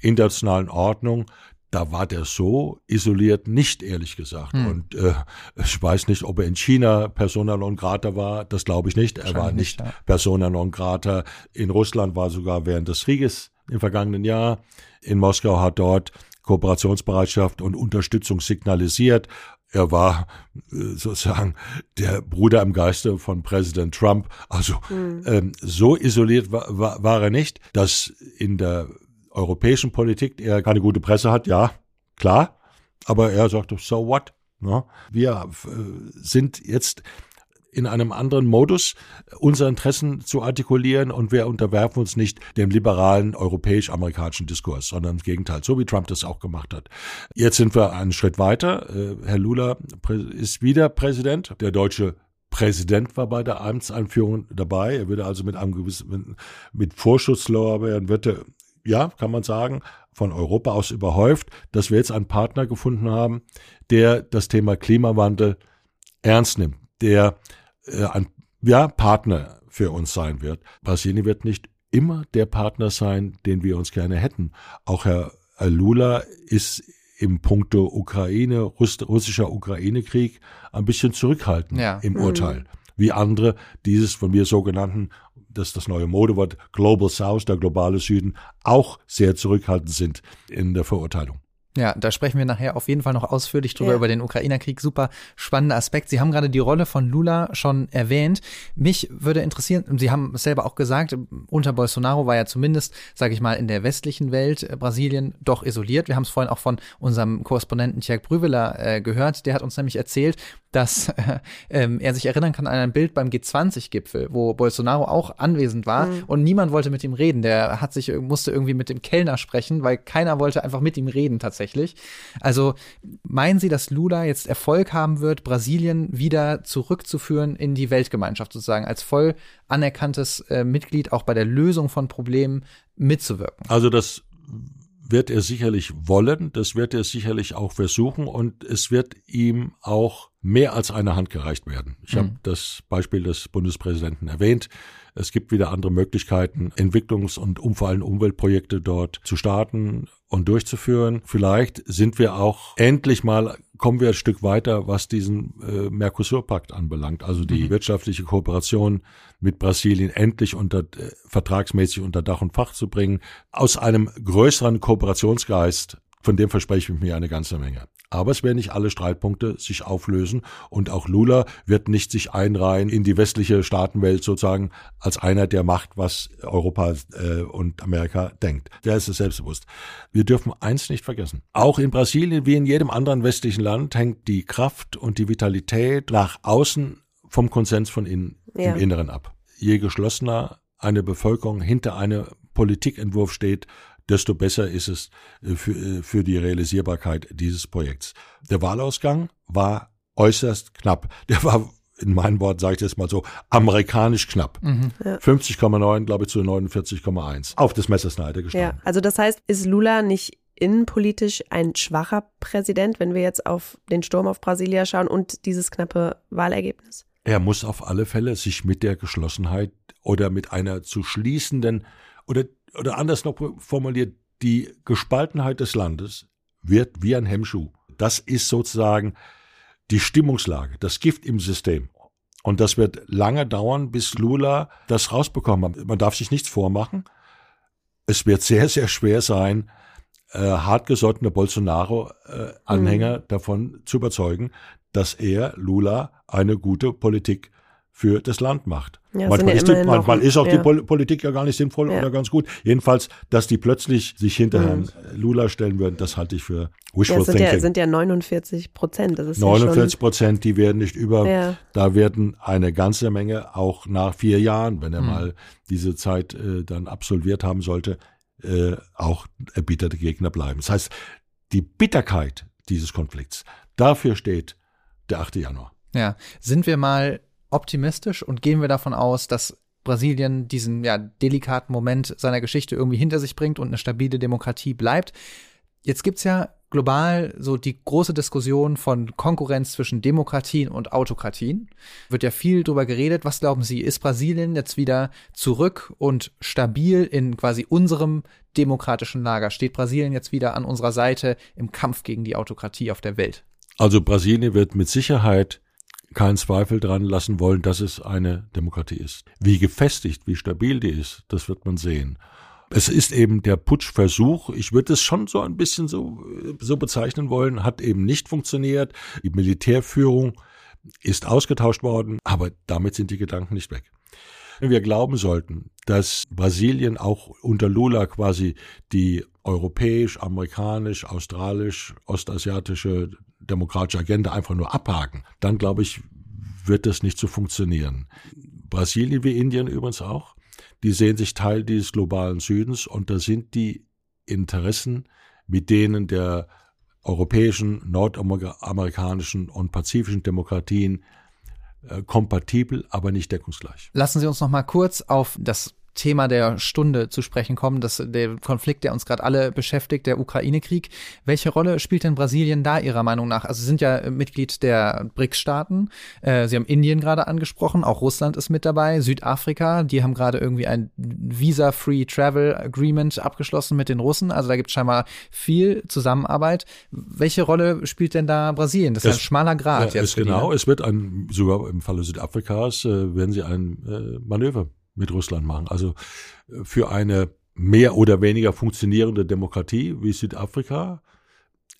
internationalen Ordnung, da war der so isoliert nicht, ehrlich gesagt. Hm. Und äh, ich weiß nicht, ob er in China persona non grata war, das glaube ich nicht. Er war nicht ja. persona non grata. In Russland war sogar während des Krieges im vergangenen Jahr. In Moskau hat dort Kooperationsbereitschaft und Unterstützung signalisiert. Er war äh, sozusagen der Bruder im Geiste von Präsident Trump. Also mhm. ähm, so isoliert war, war, war er nicht, dass in der europäischen Politik er keine gute Presse hat. Ja, klar. Aber er sagte, so what? Ja, wir äh, sind jetzt in einem anderen Modus unsere Interessen zu artikulieren und wir unterwerfen uns nicht dem liberalen europäisch-amerikanischen Diskurs, sondern im Gegenteil, so wie Trump das auch gemacht hat. Jetzt sind wir einen Schritt weiter. Äh, Herr Lula ist wieder Präsident. Der deutsche Präsident war bei der Amtseinführung dabei. Er würde also mit einem gewissen, mit Vorschusslorbeeren wird er, ja, kann man sagen, von Europa aus überhäuft, dass wir jetzt einen Partner gefunden haben, der das Thema Klimawandel ernst nimmt, der äh, ein ja, Partner für uns sein wird. Brasilien wird nicht immer der Partner sein, den wir uns gerne hätten. Auch Herr Lula ist im Punkto Ukraine, russischer Ukraine-Krieg ein bisschen zurückhaltend ja. im mhm. Urteil. Wie andere dieses von mir sogenannten, das ist das neue Modewort, Global South, der globale Süden, auch sehr zurückhaltend sind in der Verurteilung. Ja, da sprechen wir nachher auf jeden Fall noch ausführlich drüber, ja. über den Ukrainer-Krieg. Super spannender Aspekt. Sie haben gerade die Rolle von Lula schon erwähnt. Mich würde interessieren, Sie haben es selber auch gesagt, unter Bolsonaro war ja zumindest, sage ich mal, in der westlichen Welt äh, Brasilien doch isoliert. Wir haben es vorhin auch von unserem Korrespondenten Tjerk Brüveler äh, gehört. Der hat uns nämlich erzählt, dass äh, ähm, er sich erinnern kann an ein Bild beim G20-Gipfel, wo Bolsonaro auch anwesend war mhm. und niemand wollte mit ihm reden. Der hat sich musste irgendwie mit dem Kellner sprechen, weil keiner wollte einfach mit ihm reden tatsächlich. Also meinen Sie, dass Lula jetzt Erfolg haben wird, Brasilien wieder zurückzuführen in die Weltgemeinschaft sozusagen als voll anerkanntes äh, Mitglied auch bei der Lösung von Problemen mitzuwirken? Also das wird er sicherlich wollen, das wird er sicherlich auch versuchen und es wird ihm auch mehr als eine Hand gereicht werden. Ich mhm. habe das Beispiel des Bundespräsidenten erwähnt. Es gibt wieder andere Möglichkeiten, Entwicklungs- und vor allem Umweltprojekte dort zu starten und durchzuführen. Vielleicht sind wir auch endlich mal, kommen wir ein Stück weiter, was diesen äh, Mercosur-Pakt anbelangt, also die mhm. wirtschaftliche Kooperation mit Brasilien endlich unter äh, vertragsmäßig unter Dach und Fach zu bringen, aus einem größeren Kooperationsgeist, von dem verspreche ich mir eine ganze Menge. Aber es werden nicht alle Streitpunkte sich auflösen und auch Lula wird nicht sich einreihen in die westliche Staatenwelt sozusagen als einer, der macht, was Europa äh, und Amerika denkt. Der ist es selbstbewusst. Wir dürfen eins nicht vergessen. Auch in Brasilien wie in jedem anderen westlichen Land hängt die Kraft und die Vitalität nach außen vom Konsens von innen ja. im Inneren ab. Je geschlossener eine Bevölkerung hinter einem Politikentwurf steht, desto besser ist es äh, für, äh, für die Realisierbarkeit dieses Projekts. Der Wahlausgang war äußerst knapp. Der war in meinen Worten sage ich das mal so, amerikanisch knapp. Mhm. Ja. 50,9, glaube ich, zu 49,1. Auf des Messers gestanden. Ja, also das heißt, ist Lula nicht innenpolitisch ein schwacher Präsident, wenn wir jetzt auf den Sturm auf Brasilia schauen und dieses knappe Wahlergebnis? Er muss auf alle Fälle sich mit der Geschlossenheit oder mit einer zu schließenden oder oder anders noch formuliert, die Gespaltenheit des Landes wird wie ein Hemmschuh. Das ist sozusagen die Stimmungslage, das Gift im System. Und das wird lange dauern, bis Lula das rausbekommen hat. Man darf sich nichts vormachen. Es wird sehr, sehr schwer sein, äh, hartgesottene Bolsonaro-Anhänger äh, mhm. davon zu überzeugen, dass er, Lula, eine gute Politik für das Land macht. Ja, manchmal, ist, die, manchmal ist, auch ja. die Politik ja gar nicht sinnvoll ja. oder ganz gut. Jedenfalls, dass die plötzlich sich hinter mhm. Herrn Lula stellen würden, das halte ich für wishful ja, sind thinking. Ja, sind ja 49 Prozent. Das ist 49 Prozent, die werden nicht über, da werden eine ganze Menge auch nach vier Jahren, wenn er mhm. mal diese Zeit äh, dann absolviert haben sollte, äh, auch erbitterte Gegner bleiben. Das heißt, die Bitterkeit dieses Konflikts, dafür steht der 8. Januar. Ja, sind wir mal optimistisch und gehen wir davon aus, dass Brasilien diesen ja delikaten Moment seiner Geschichte irgendwie hinter sich bringt und eine stabile Demokratie bleibt. Jetzt gibt's ja global so die große Diskussion von Konkurrenz zwischen Demokratien und Autokratien. Wird ja viel drüber geredet. Was glauben Sie, ist Brasilien jetzt wieder zurück und stabil in quasi unserem demokratischen Lager? Steht Brasilien jetzt wieder an unserer Seite im Kampf gegen die Autokratie auf der Welt? Also Brasilien wird mit Sicherheit keinen Zweifel dran lassen wollen, dass es eine Demokratie ist. Wie gefestigt, wie stabil die ist, das wird man sehen. Es ist eben der Putschversuch. Ich würde es schon so ein bisschen so, so bezeichnen wollen, hat eben nicht funktioniert. Die Militärführung ist ausgetauscht worden, aber damit sind die Gedanken nicht weg. Wenn wir glauben sollten, dass Brasilien auch unter Lula quasi die europäisch, amerikanisch, australisch, ostasiatische demokratische Agenda einfach nur abhaken, dann glaube ich, wird das nicht so funktionieren. Brasilien wie Indien übrigens auch, die sehen sich Teil dieses globalen Südens und da sind die Interessen mit denen der europäischen, nordamerikanischen und pazifischen Demokratien äh, kompatibel, aber nicht deckungsgleich. Lassen Sie uns noch mal kurz auf das Thema der Stunde zu sprechen kommen, das, der Konflikt, der uns gerade alle beschäftigt, der Ukraine-Krieg. Welche Rolle spielt denn Brasilien da Ihrer Meinung nach? Also Sie sind ja Mitglied der BRICS-Staaten. Äh, Sie haben Indien gerade angesprochen, auch Russland ist mit dabei, Südafrika, die haben gerade irgendwie ein Visa-Free Travel Agreement abgeschlossen mit den Russen. Also da gibt es scheinbar viel Zusammenarbeit. Welche Rolle spielt denn da Brasilien? Das ist es, ein schmaler Grad ja, jetzt. Genau, die, es wird ein, sogar im Falle Südafrikas äh, werden sie ein äh, Manöver mit Russland machen. Also äh, für eine mehr oder weniger funktionierende Demokratie wie Südafrika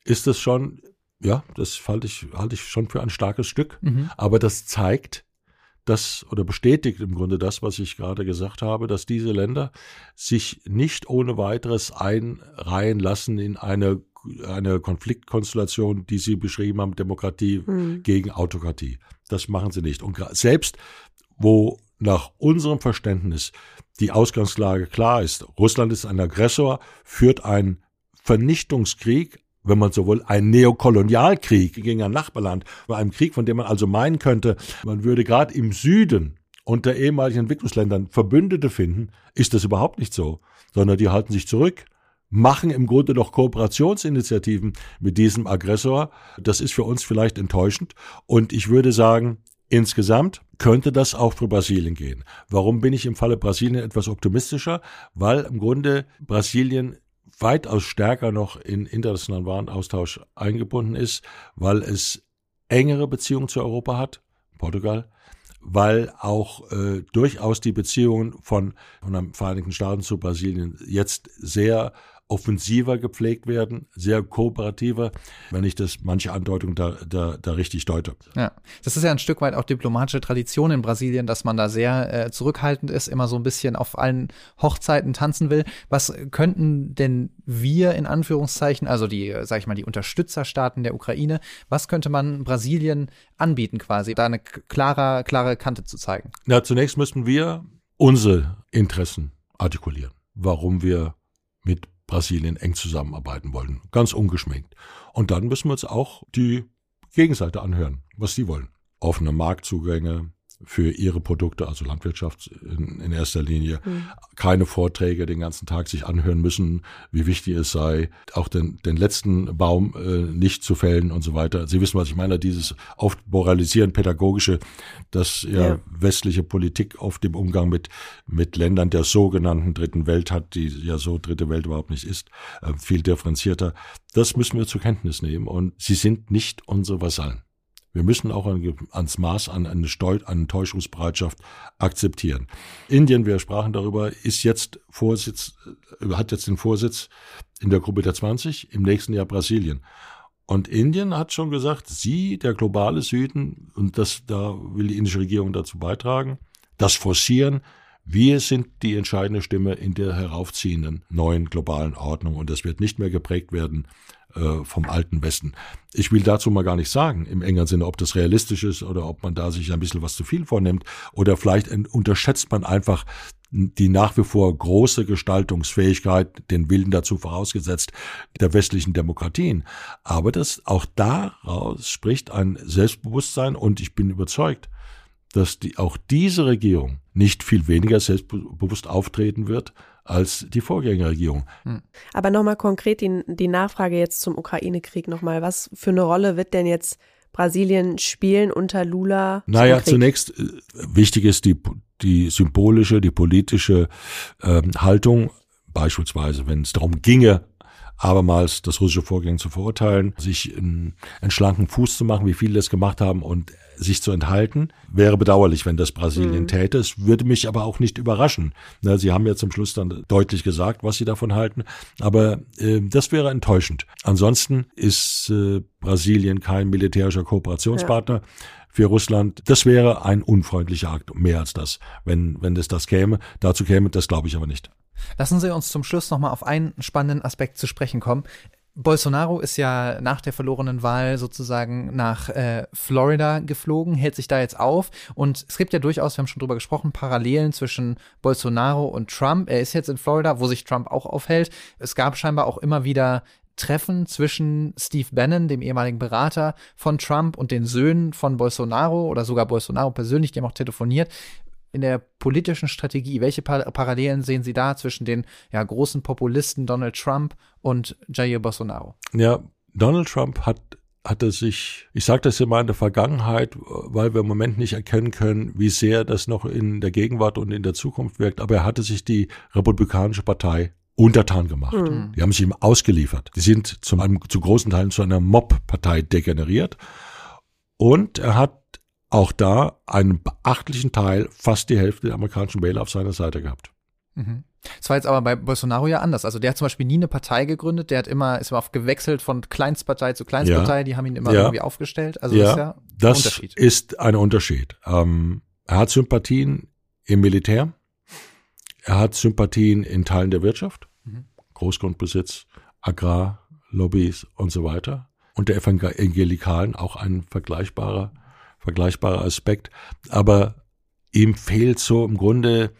ist das schon, ja, das halte ich, halte ich schon für ein starkes Stück. Mhm. Aber das zeigt, das oder bestätigt im Grunde das, was ich gerade gesagt habe, dass diese Länder sich nicht ohne weiteres einreihen lassen in eine, eine Konfliktkonstellation, die Sie beschrieben haben, Demokratie mhm. gegen Autokratie. Das machen sie nicht. Und selbst wo nach unserem Verständnis die Ausgangslage klar ist. Russland ist ein Aggressor, führt einen Vernichtungskrieg, wenn man so will, einen Neokolonialkrieg gegen ein Nachbarland, bei einem Krieg, von dem man also meinen könnte, man würde gerade im Süden unter ehemaligen Entwicklungsländern Verbündete finden, ist das überhaupt nicht so, sondern die halten sich zurück, machen im Grunde noch Kooperationsinitiativen mit diesem Aggressor. Das ist für uns vielleicht enttäuschend. Und ich würde sagen, Insgesamt könnte das auch für Brasilien gehen. Warum bin ich im Falle Brasilien etwas optimistischer? Weil im Grunde Brasilien weitaus stärker noch in internationalen Warenaustausch eingebunden ist, weil es engere Beziehungen zu Europa hat, Portugal, weil auch äh, durchaus die Beziehungen von, von den Vereinigten Staaten zu Brasilien jetzt sehr offensiver gepflegt werden, sehr kooperativer, wenn ich das manche Andeutung da, da, da richtig deute. Ja, das ist ja ein Stück weit auch diplomatische Tradition in Brasilien, dass man da sehr äh, zurückhaltend ist, immer so ein bisschen auf allen Hochzeiten tanzen will. Was könnten denn wir in Anführungszeichen, also die, sag ich mal, die Unterstützerstaaten der Ukraine, was könnte man Brasilien anbieten quasi, da eine klare, klare Kante zu zeigen? Na, zunächst müssten wir unsere Interessen artikulieren, warum wir mit Brasilien eng zusammenarbeiten wollen. Ganz ungeschminkt. Und dann müssen wir uns auch die Gegenseite anhören, was die wollen. Offene Marktzugänge, für ihre Produkte, also Landwirtschaft in, in erster Linie, mhm. keine Vorträge den ganzen Tag sich anhören müssen, wie wichtig es sei, auch den, den letzten Baum äh, nicht zu fällen und so weiter. Sie wissen, was ich meine, dieses oft moralisieren, pädagogische, das ja, ja. westliche Politik oft im Umgang mit, mit Ländern der sogenannten dritten Welt hat, die ja so dritte Welt überhaupt nicht ist, äh, viel differenzierter. Das müssen wir zur Kenntnis nehmen und sie sind nicht unsere Vasallen. Wir müssen auch ans Maß an eine, Stol an Täuschungsbereitschaft akzeptieren. Indien, wir sprachen darüber, ist jetzt Vorsitz, äh, hat jetzt den Vorsitz in der Gruppe der 20, im nächsten Jahr Brasilien. Und Indien hat schon gesagt, sie, der globale Süden, und das, da will die indische Regierung dazu beitragen, das Forcieren, wir sind die entscheidende Stimme in der heraufziehenden neuen globalen Ordnung und das wird nicht mehr geprägt werden äh, vom alten Westen. Ich will dazu mal gar nicht sagen, im engeren Sinne, ob das realistisch ist oder ob man da sich ein bisschen was zu viel vornimmt oder vielleicht unterschätzt man einfach die nach wie vor große Gestaltungsfähigkeit, den Willen dazu vorausgesetzt, der westlichen Demokratien. Aber das auch daraus spricht ein Selbstbewusstsein und ich bin überzeugt, dass die, auch diese Regierung nicht viel weniger selbstbewusst auftreten wird als die Vorgängerregierung. Hm. Aber nochmal konkret die, die Nachfrage jetzt zum Ukraine-Krieg nochmal. Was für eine Rolle wird denn jetzt Brasilien spielen unter Lula? Naja, zunächst äh, wichtig ist die, die symbolische, die politische ähm, Haltung. Beispielsweise, wenn es darum ginge, abermals das russische Vorgehen zu verurteilen, sich einen, einen schlanken Fuß zu machen, wie viele das gemacht haben und sich zu enthalten. Wäre bedauerlich, wenn das Brasilien mhm. täte. Es würde mich aber auch nicht überraschen. Sie haben ja zum Schluss dann deutlich gesagt, was sie davon halten. Aber äh, das wäre enttäuschend. Ansonsten ist äh, Brasilien kein militärischer Kooperationspartner. Ja für Russland. Das wäre ein unfreundlicher Akt, mehr als das, wenn, wenn es das käme. Dazu käme, das glaube ich aber nicht. Lassen Sie uns zum Schluss nochmal auf einen spannenden Aspekt zu sprechen kommen. Bolsonaro ist ja nach der verlorenen Wahl sozusagen nach äh, Florida geflogen, hält sich da jetzt auf. Und es gibt ja durchaus, wir haben schon drüber gesprochen, Parallelen zwischen Bolsonaro und Trump. Er ist jetzt in Florida, wo sich Trump auch aufhält. Es gab scheinbar auch immer wieder Treffen zwischen Steve Bannon, dem ehemaligen Berater von Trump, und den Söhnen von Bolsonaro oder sogar Bolsonaro persönlich, die haben auch telefoniert in der politischen Strategie? Welche Par Parallelen sehen Sie da zwischen den ja, großen Populisten Donald Trump und Jair Bolsonaro? Ja, Donald Trump hat hatte sich, ich sage das immer in der Vergangenheit, weil wir im Moment nicht erkennen können, wie sehr das noch in der Gegenwart und in der Zukunft wirkt, aber er hatte sich die Republikanische Partei untertan gemacht. Mhm. Die haben sich ihm ausgeliefert. Die sind zu einem, zu großen Teilen zu einer Mob-Partei degeneriert. Und er hat auch da einen beachtlichen Teil, fast die Hälfte der amerikanischen Wähler auf seiner Seite gehabt. Mhm. Das war jetzt aber bei Bolsonaro ja anders. Also der hat zum Beispiel nie eine Partei gegründet, der hat immer, ist immer auf gewechselt von Kleinstpartei zu Kleinstpartei, ja. die haben ihn immer ja. irgendwie aufgestellt. Also ja, das ist ja ein das Unterschied. ist ein Unterschied. Ähm, er hat Sympathien im Militär, er hat Sympathien in Teilen der Wirtschaft, mhm. Großgrundbesitz, Agrar, Lobbys und so weiter. Und der Evangelikalen auch ein vergleichbarer vergleichbarer Aspekt. Aber ihm fehlt so im Grunde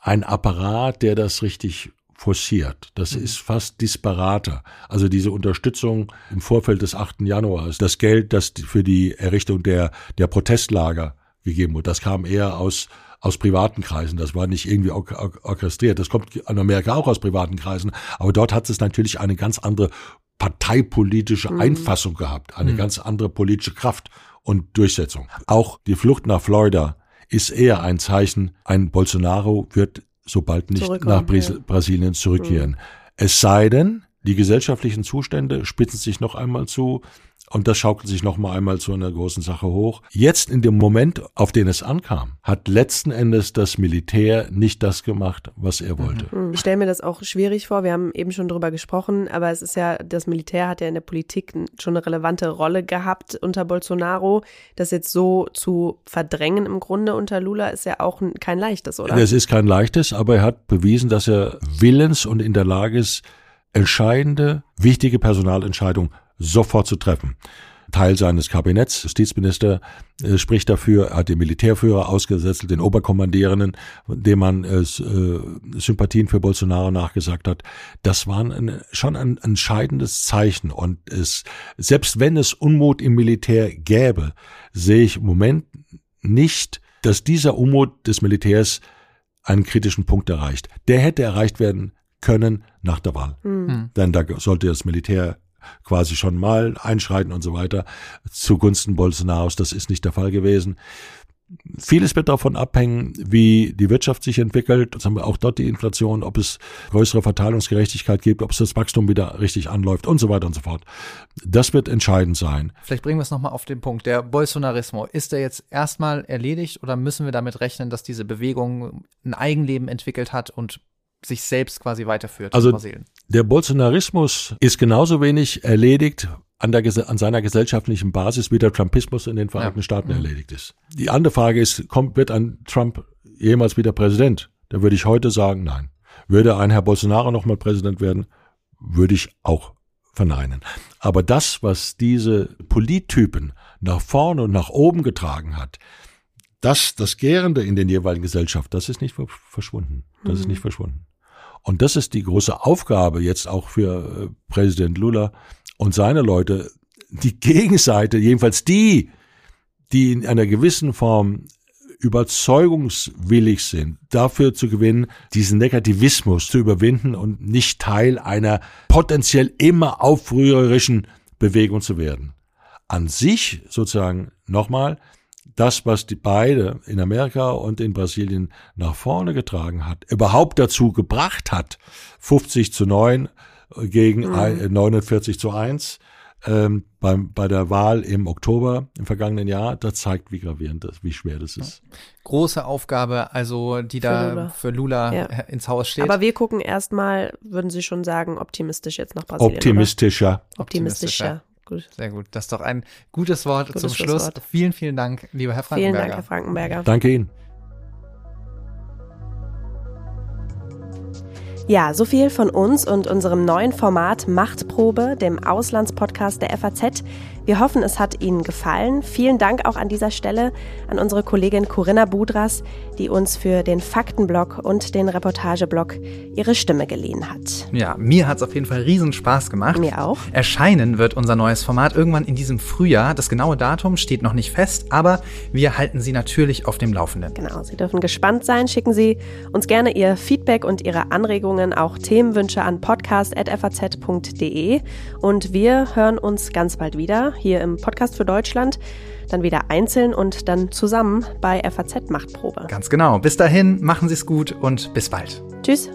ein Apparat, der das richtig forciert. Das mhm. ist fast disparater. Also diese Unterstützung im Vorfeld des 8. Januars, das Geld, das für die Errichtung der, der Protestlager gegeben wurde, das kam eher aus, aus privaten Kreisen. Das war nicht irgendwie orchestriert. Das kommt in Amerika auch aus privaten Kreisen. Aber dort hat es natürlich eine ganz andere parteipolitische mhm. Einfassung gehabt, eine mhm. ganz andere politische Kraft und Durchsetzung. Auch die Flucht nach Florida ist eher ein Zeichen, ein Bolsonaro wird sobald nicht nach Bras ja. Brasilien zurückkehren. Mhm. Es sei denn, die gesellschaftlichen Zustände spitzen sich noch einmal zu, und das schaukelt sich noch mal einmal zu einer großen Sache hoch. Jetzt in dem Moment, auf den es ankam, hat letzten Endes das Militär nicht das gemacht, was er wollte. Mhm. Ich stelle mir das auch schwierig vor. Wir haben eben schon drüber gesprochen, aber es ist ja, das Militär hat ja in der Politik schon eine relevante Rolle gehabt unter Bolsonaro. Das jetzt so zu verdrängen im Grunde unter Lula ist ja auch kein leichtes, oder? Es ist kein leichtes, aber er hat bewiesen, dass er willens und in der Lage ist, entscheidende, wichtige Personalentscheidungen sofort zu treffen. Teil seines Kabinetts, Justizminister, äh, spricht dafür, hat den Militärführer ausgesetzt, den Oberkommandierenden, dem man äh, äh, Sympathien für Bolsonaro nachgesagt hat. Das war ein, schon ein entscheidendes Zeichen. Und es, selbst wenn es Unmut im Militär gäbe, sehe ich im Moment nicht, dass dieser Unmut des Militärs einen kritischen Punkt erreicht. Der hätte erreicht werden können nach der Wahl. Mhm. Denn da sollte das Militär quasi schon mal einschreiten und so weiter zugunsten Bolsonaros. Das ist nicht der Fall gewesen. Vieles wird davon abhängen, wie die Wirtschaft sich entwickelt. Jetzt haben wir auch dort die Inflation, ob es größere Verteilungsgerechtigkeit gibt, ob es das Wachstum wieder richtig anläuft und so weiter und so fort. Das wird entscheidend sein. Vielleicht bringen wir es nochmal auf den Punkt. Der Bolsonarismo, ist der jetzt erstmal erledigt oder müssen wir damit rechnen, dass diese Bewegung ein Eigenleben entwickelt hat und sich selbst quasi weiterführt also Der Bolsonarismus ist genauso wenig erledigt an, der, an seiner gesellschaftlichen Basis, wie der Trumpismus in den Vereinigten ja. Staaten mhm. erledigt ist. Die andere Frage ist, kommt, wird ein Trump jemals wieder Präsident? Da würde ich heute sagen, nein. Würde ein Herr Bolsonaro nochmal Präsident werden, würde ich auch verneinen. Aber das, was diese Polittypen nach vorne und nach oben getragen hat, das, das Gärende in den jeweiligen Gesellschaften, das ist nicht verschwunden. Das mhm. ist nicht verschwunden. Und das ist die große Aufgabe jetzt auch für äh, Präsident Lula und seine Leute, die Gegenseite, jedenfalls die, die in einer gewissen Form überzeugungswillig sind, dafür zu gewinnen, diesen Negativismus zu überwinden und nicht Teil einer potenziell immer aufrührerischen Bewegung zu werden. An sich sozusagen nochmal, das, was die beide in Amerika und in Brasilien nach vorne getragen hat, überhaupt dazu gebracht hat, 50 zu 9 gegen mhm. 49 zu 1 ähm, beim, bei der Wahl im Oktober im vergangenen Jahr, das zeigt, wie gravierend das, wie schwer das ist. Große Aufgabe, also die für da Lula. für Lula ja. ins Haus steht. Aber wir gucken erstmal, würden Sie schon sagen, optimistisch jetzt nach Brasilien. Optimistischer. Oder? Optimistischer. Gut. Sehr gut. Das ist doch ein gutes Wort gutes zum Schluss. Wort. Vielen, vielen Dank, lieber Herr Frankenberger. Vielen Dank, Herr Frankenberger. Danke Ihnen. Ja, so viel von uns und unserem neuen Format Machtprobe, dem Auslandspodcast der FAZ. Wir hoffen, es hat Ihnen gefallen. Vielen Dank auch an dieser Stelle an unsere Kollegin Corinna Budras, die uns für den Faktenblock und den Reportageblock ihre Stimme geliehen hat. Ja, mir hat es auf jeden Fall riesen Spaß gemacht. Mir auch. Erscheinen wird unser neues Format irgendwann in diesem Frühjahr. Das genaue Datum steht noch nicht fest, aber wir halten Sie natürlich auf dem Laufenden. Genau, Sie dürfen gespannt sein. Schicken Sie uns gerne Ihr Feedback und Ihre Anregungen, auch Themenwünsche an podcast.faz.de und wir hören uns ganz bald wieder hier im Podcast für Deutschland, dann wieder einzeln und dann zusammen bei FAZ Machtprobe. Ganz genau. Bis dahin, machen Sie es gut und bis bald. Tschüss.